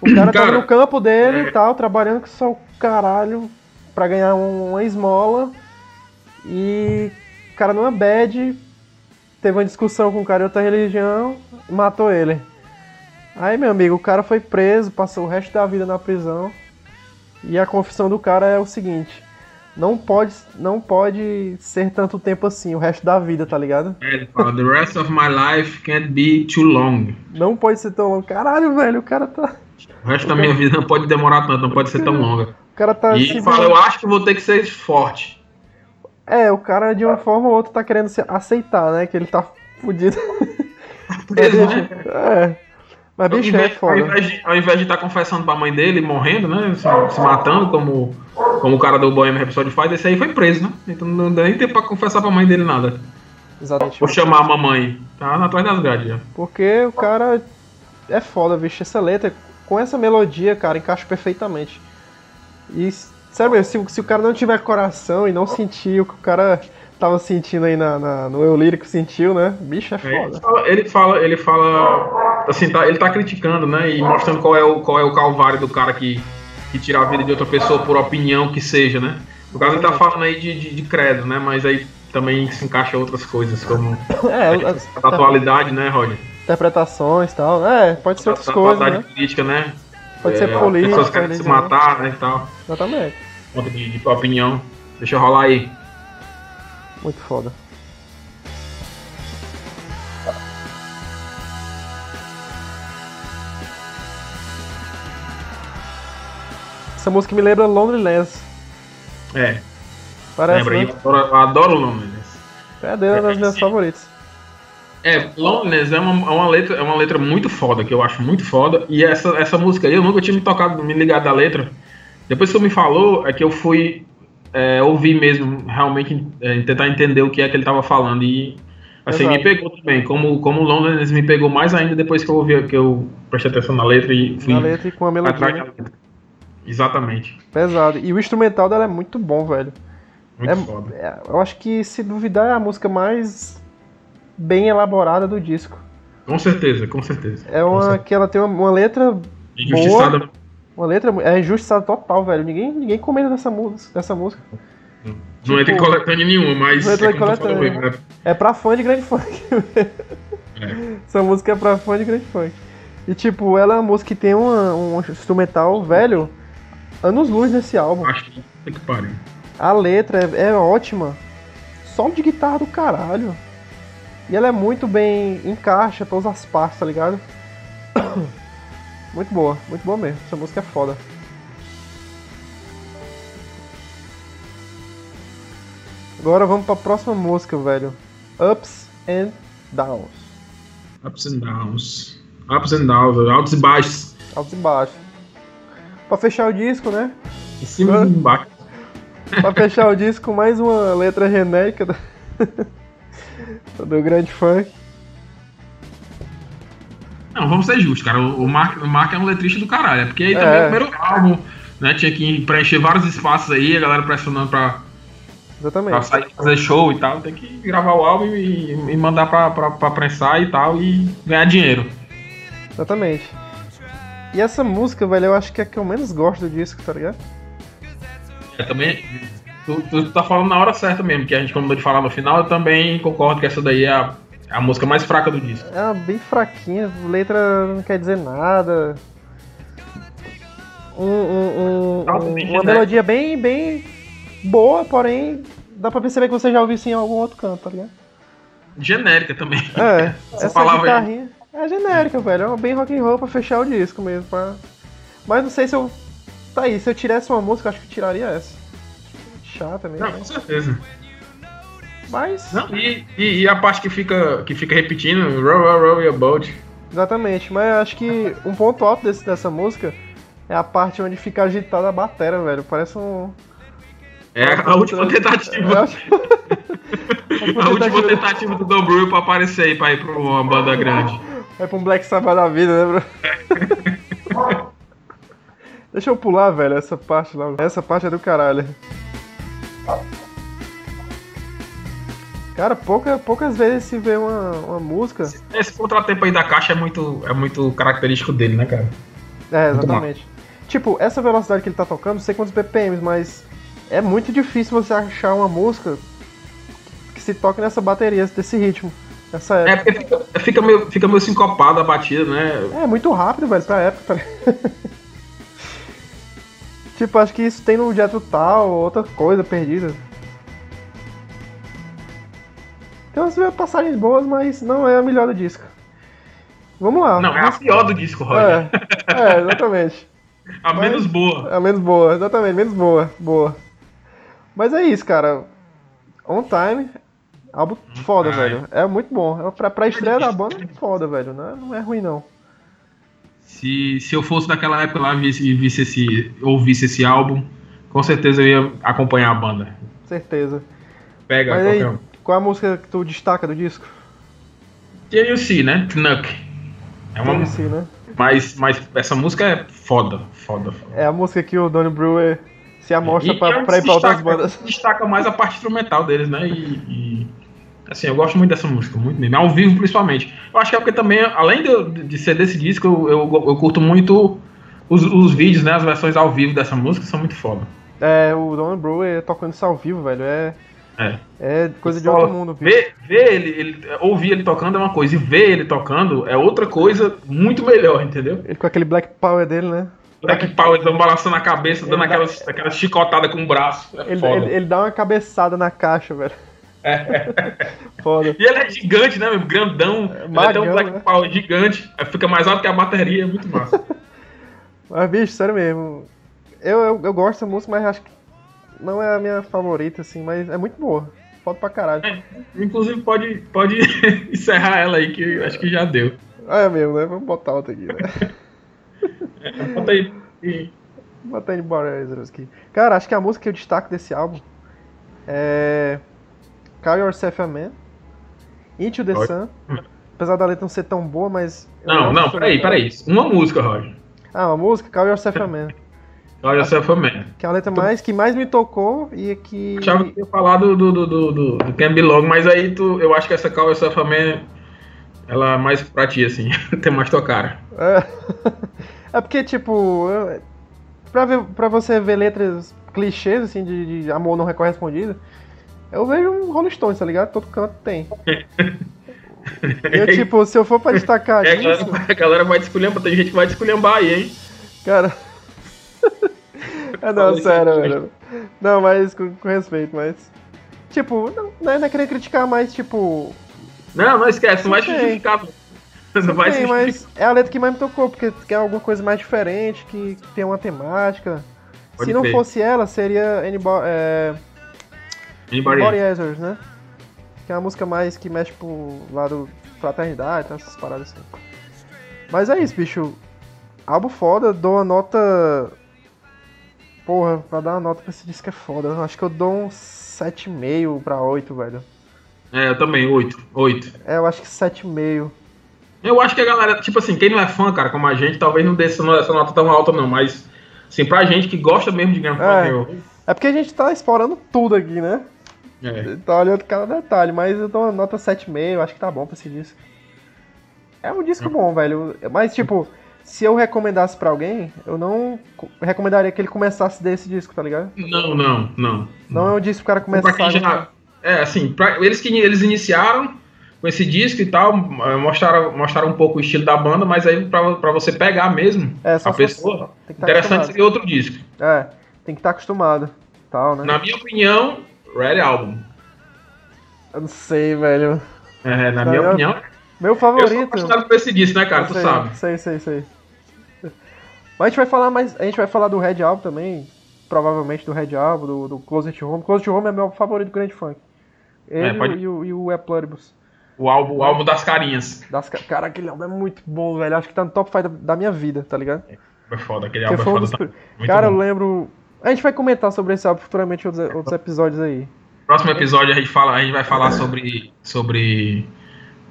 O cara, cara tá no campo dele e é... tal, trabalhando com só o caralho pra ganhar uma esmola. E o cara numa bad teve uma discussão com um cara de outra religião e matou ele. Aí, meu amigo, o cara foi preso, passou o resto da vida na prisão. E a confissão do cara é o seguinte: não pode, não pode ser tanto tempo assim, o resto da vida, tá ligado? É, ele fala: The rest of my life can't be too long. Não pode ser tão longo. Caralho, velho, o cara tá. O resto o da minha vida não pode demorar tanto, não pode ser tão longa. O cara tá. E ele fala: Eu acho que vou ter que ser forte. É, o cara de uma forma ou outra tá querendo se aceitar, né? Que ele tá fudido. Preso, né? É. Mas bicho invés, é foda. Ao invés, de, ao invés de estar tá confessando pra mãe dele, morrendo, né? Se, se, matando, como, como o cara do Bohemian Rhapsody faz, esse aí foi preso, né? Então não deu nem tempo pra confessar pra mãe dele nada. Exatamente. Ou chamar a mamãe. Tá atrás das grades já. Porque o cara é foda, bicho. Essa letra, com essa melodia, cara, encaixa perfeitamente. E, sério mesmo, se, se o cara não tiver coração e não sentir o que o cara tava sentindo aí na, na, no eu lírico sentiu, né? Bicho é foda. Ele fala, ele fala, assim, tá, ele tá criticando, né? E mostrando qual é o, qual é o calvário do cara que, que tira a vida de outra pessoa por opinião que seja, né? No caso ele tá falando aí de, de, de credo, né? Mas aí também se encaixa outras coisas, como é, a, a, atualidade, né, Roger? Interpretações e tal. É, pode ser outras coisas. Né? política, né? Pode é, ser política. Pessoas querem se matar, né? E tal. Exatamente. Conta de, de opinião. Deixa eu rolar aí. Muito foda. Essa música me lembra Loneliness. É. Parece, lembra né? eu, eu adoro Loneliness. É, é uma das minhas favoritas. É, Loneliness é uma, é uma, letra, é uma letra muito foda, que eu acho muito foda. E essa, essa música aí, eu nunca tinha me tocado, me ligado da letra. Depois que você me falou, é que eu fui é, ouvir mesmo, realmente é, tentar entender o que é que ele estava falando. E assim, Exato. me pegou também. Como, como Londres me pegou mais ainda depois que eu ouvi, que eu prestei atenção na letra e fui. Na letra e com a melodia. Né? Exatamente. Pesado. E o instrumental dela é muito bom, velho. Muito é, foda. É, eu acho que, se duvidar, é a música mais bem elaborada do disco. Com certeza, com certeza. É uma certeza. que ela tem uma, uma letra. Injustiçada. Boa, uma letra é injustiçada total, velho. Ninguém, ninguém comenta dessa, dessa música. Tipo, não entra em coletânea nenhuma, mas. Não é em coletânea. Falou? É pra fã de grande funk. É. Essa música é pra fã de grande funk. E tipo, ela é uma música que tem uma, um instrumental velho, anos luz nesse álbum. Acho que que pariu. A letra é, é ótima. Solo de guitarra do caralho. E ela é muito bem. encaixa todas as partes, tá ligado? muito boa, muito boa mesmo. Essa música é foda. Agora vamos pra próxima música, velho. Ups and Downs. Ups and Downs. Ups and Downs, altos e baixos. Altos e baixos. Pra fechar o disco, né? Em cima e embaixo. pra fechar o disco, mais uma letra genérica do, do grande funk. Não, vamos ser justos, cara. O Mark, o Mark é um letrista do caralho. É porque aí também é o primeiro álbum, né? Tinha que preencher vários espaços aí, a galera pressionando pra Exatamente. Pra sair fazer show e tal, tem que gravar o álbum e, e mandar pra, pra, pra prensar e tal e ganhar dinheiro. Exatamente. E essa música, velho, eu acho que é a que eu menos gosto do disco, tá ligado? É também. Tu, tu tá falando na hora certa mesmo, que a gente combinou de falar no final, eu também concordo que essa daí é a, é a música mais fraca do disco. É bem fraquinha, letra não quer dizer nada. Um, um, um, uma melodia bem, bem boa, porém dá pra perceber que você já ouviu isso em algum outro canto, tá ligado? Genérica também. É, essa, essa guitarrinha aí. é genérica, velho. É bem rock and roll pra fechar o disco mesmo. Pra... Mas não sei se eu. Tá aí, se eu tirasse uma música, acho que eu tiraria essa. Chata mesmo. Não, né? com certeza. Mas. Não, e, e, e, a parte que fica, que fica repetindo, row, row, row your boat. Exatamente, mas acho que um ponto alto desse, dessa música é a parte onde fica agitada a bateria, velho. Parece um. É a última tentativa. a última tentativa do Don Brew pra aparecer aí, pra ir pra uma banda grande. Vai pra um Black Sabbath da vida, né, bro? Deixa eu pular, velho, essa parte lá. Essa parte é do caralho. Cara, pouca, poucas vezes se vê uma, uma música. Esse contratempo aí da caixa é muito, é muito característico dele, né, cara? É, exatamente. Tipo, essa velocidade que ele tá tocando, não sei quantos BPMs, mas é muito difícil você achar uma música que se toque nessa bateria, desse ritmo. Nessa é, época. É, fica, fica, meio, fica meio sincopado a batida, né? É, muito rápido, velho, pra época. tipo, acho que isso tem no Jetro Tal, outra coisa perdida. Tem umas passagens boas, mas não é a melhor do disco. Vamos lá. Não, é a pior do disco, Roger. É, é exatamente. a mas, menos boa. A menos boa, exatamente, menos boa. Boa. Mas é isso, cara. On Time, álbum foda, velho. É muito bom. É pra, pra estreia da banda, é foda, velho. Não é, não é ruim, não. Se, se eu fosse daquela época lá e visse esse, ouvisse esse álbum, com certeza eu ia acompanhar a banda. Certeza. Pega Mas aí, um. Qual é a música que tu destaca do disco? TNC, né? Knuck. É uma TNC, né? Mas, mas essa música é foda, foda, foda. É a música que o Donnie Brewer se amostra e, pra, pra ir pra outras bandas. Destaca mais a parte instrumental deles, né? E, e, assim, eu gosto muito dessa música, muito mesmo. Ao vivo, principalmente. Eu acho que é porque também, além de, de ser desse disco, eu, eu, eu curto muito os, os, vídeos, né? As versões ao vivo dessa música são muito foda. É, o Don Brewer tocando isso ao vivo, velho, é. É. É coisa de outro mundo. Ver, ver ele, ele, ouvir ele tocando é uma coisa, e ver ele tocando é outra coisa muito melhor, entendeu? Ele com aquele black power dele, né? Black Power dando balançando a cabeça, dando aquelas, dá... aquelas chicotadas com o braço. É ele, ele, ele, dá uma cabeçada na caixa, velho. É. Foda. E ele é gigante, né, meu? Grandão. É, magão, ele tem um Black né? Power gigante. Fica mais alto que a bateria, é muito massa. mas, bicho, sério mesmo. Eu, eu, eu gosto dessa música, mas acho que não é a minha favorita, assim, mas é muito boa. Foda pra caralho. É, inclusive, pode, pode encerrar ela aí, que acho que já deu. Ah, é mesmo, né? Vamos botar outra aqui, né? Bota aí. Bota aí aqui. Cara, acho que a música que eu destaco desse álbum é. Call Yourself a Man. Into the Roger. Sun. Apesar da letra não ser tão boa, mas. Não, não, peraí, peraí. Uma música, Roger. Ah, uma música? Call Yourself a Man. Call Yourself a Man. Que é a letra mais, que mais me tocou e que. Achava que ia falar do, do, do, do, do, Can Belong, mas aí tu, eu acho que essa Call Yourself a Man ela é mais pra ti, assim, tem mais tua cara. É, é porque, tipo, pra, ver, pra você ver letras clichês, assim, de, de amor não correspondido, eu vejo um Rolling Stones, tá ligado? Todo canto tem. eu, tipo, se eu for pra destacar é, disso... A galera vai desculhambar, tem gente que vai desculhambar aí, hein? Cara... é, não, sério, velho. Não, mas com, com, respeito, mas... Tipo, não, não é, querer criticar, mas, tipo... Não, não esquece, não vai justificar, não vai tem, mas é a letra que mais me tocou, porque quer alguma coisa mais diferente, que, que tem uma temática. Pode Se não fosse ela, seria Anybody, é... Anybody, Anybody Answers, né? Que é uma música mais que mexe pro lado fraternidade, essas paradas assim. Mas é isso, bicho. Álbum foda, dou a nota. Porra, pra dar uma nota pra esse disco é foda. Eu acho que eu dou um 7,5 pra 8, velho. É, eu também, 8. 8. É, eu acho que 7,5. Eu acho que a galera, tipo assim, quem não é fã, cara, como a gente, talvez não dê essa nota tão alta, não, mas, assim, pra gente que gosta mesmo de Grand é, eu... é porque a gente tá explorando tudo aqui, né? É. Tá olhando cada detalhe, mas eu dou uma nota 7,5, acho que tá bom pra esse disco. É um disco é. bom, velho. Mas, tipo, se eu recomendasse pra alguém, eu não recomendaria que ele começasse desse disco, tá ligado? Não, não, não. Não é um disco pro cara começar. Pra já, é, assim, pra, eles que eles iniciaram com esse disco e tal, eh, mostraram, mostraram um pouco o estilo da banda, mas aí pra, pra você pegar mesmo é, a pessoa, tá interessante seria outro disco. É, tem que estar tá acostumado. Tal, né? Na minha opinião, Red Album. Eu não sei, velho. É, na minha opinião. Meu favorito. Eu sou apaixonado por esse disco, né, cara? Eu tu sei, sabe. Sei, sei, sei. Mas a gente vai falar mais. A gente vai falar do Red Album também. Provavelmente do Red Album, do, do Closet Home. Closet Home é meu favorito do Grand Funk. Ele é, pode... e, o, e o E Pluribus. O álbum, o álbum das carinhas. Das, cara, aquele álbum é muito bom, velho. Acho que tá no top 5 da, da minha vida, tá ligado? É foda, aquele álbum é foda. Tá... Cara, bom. eu lembro. A gente vai comentar sobre esse álbum futuramente em outros, outros episódios aí. Próximo episódio a gente, fala, a gente vai falar sobre, sobre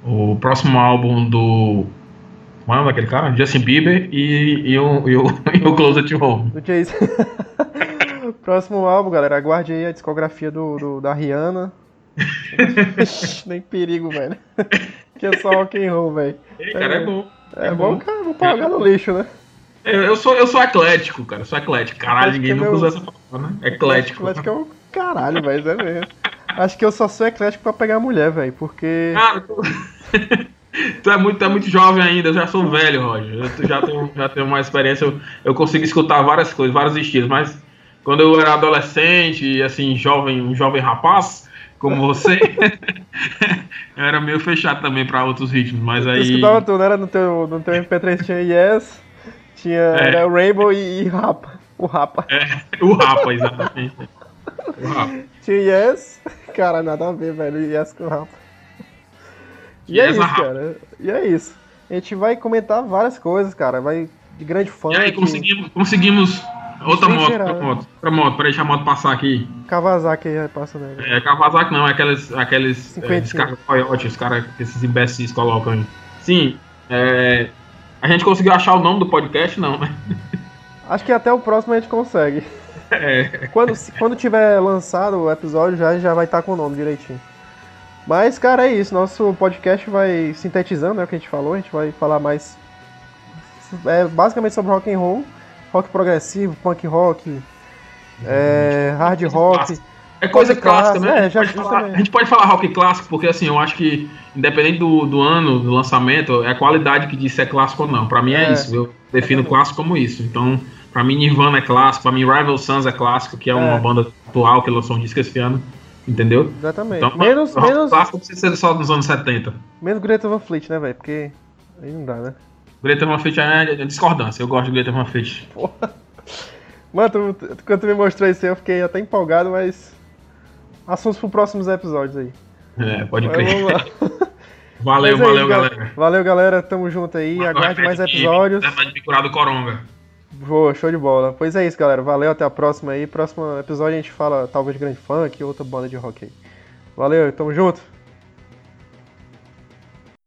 o próximo álbum do. É aquele cara? Justin Bieber e, e, o, e, o, e o Closet Home. Do Chase. próximo álbum, galera. Aguarde aí a discografia do, do da Rihanna. Nem perigo, velho. Que é só rock and roll, velho. Cara, é, bom. É, é bom, bom, cara. Vou pagar é no lixo, né? Eu, sou, eu sou eclético, cara. Eu sou eclético. Caralho, ninguém nunca meu... usa essa palavra, né? Eclético. Eclético é o caralho, velho. É mesmo. Acho que eu só sou eclético pra pegar mulher, velho. Porque. Cara, tu... tu, é muito, tu é muito jovem ainda. Eu já sou velho, Roger. Eu já tenho, já tenho uma experiência. Eu, eu consigo escutar várias coisas, vários estilos. Mas quando eu era adolescente, assim, jovem, um jovem rapaz como você, eu era meio fechado também para outros ritmos, mas tu aí... escutava tudo, era no teu, no teu MP3 tinha Yes, tinha é. era Rainbow e, e Rapa, o Rapa. É, o Rapa, exatamente. o Rapa. Tinha Yes, cara, nada a ver, velho, Yes com o Rapa. E é é isso, cara, e é isso. A gente vai comentar várias coisas, cara, vai de grande fã. E aí, conseguimos, conseguimos Outra moto, outra moto, outra moto, peraí, deixa a moto passar aqui. Kawasaki aí passa nele. É, Kawasaki não, é aqueles, aqueles é, caras coiotes, os caras, esses imbecis colocam aí. Sim, é, a gente conseguiu achar o nome do podcast, não, né? Acho que até o próximo a gente consegue. É. Quando, quando tiver lançado o episódio, já, já vai estar tá com o nome direitinho. Mas, cara, é isso. Nosso podcast vai sintetizando né, o que a gente falou. A gente vai falar mais. É, basicamente sobre rock and roll rock progressivo, punk rock, é, hard rock. É coisa clássica, né? É, já, falar, a gente pode falar rock clássico, porque assim, eu acho que, independente do, do ano, do lançamento, é a qualidade que diz se é clássico ou não. Pra mim é, é isso, eu defino clássico como isso. Então, pra mim Nirvana é clássico, pra mim Rival Sons é clássico, que é, é. uma banda atual que lançou um disco esse ano. Entendeu? Exatamente. Então, menos, rock menos... clássico precisa ser só dos anos 70. Menos Greta Van Fleet, né, velho? Porque aí não dá, né? Greta Van Fleet é discordância. Eu gosto de Greta Van Fleet. Porra. Mano, tu, quando tu me mostrou isso aí, eu fiquei até empolgado, mas. Assuntos pro próximos episódios aí. É, pode crer. valeu, valeu, aí, galera. Valeu, galera. Tamo junto aí. Aguarde mais episódios. É de me curar do coronga. Boa, show de bola. Pois é isso, galera. Valeu, até a próxima aí. Próximo episódio a gente fala talvez de grande funk e outra banda de rock aí. Valeu, tamo junto.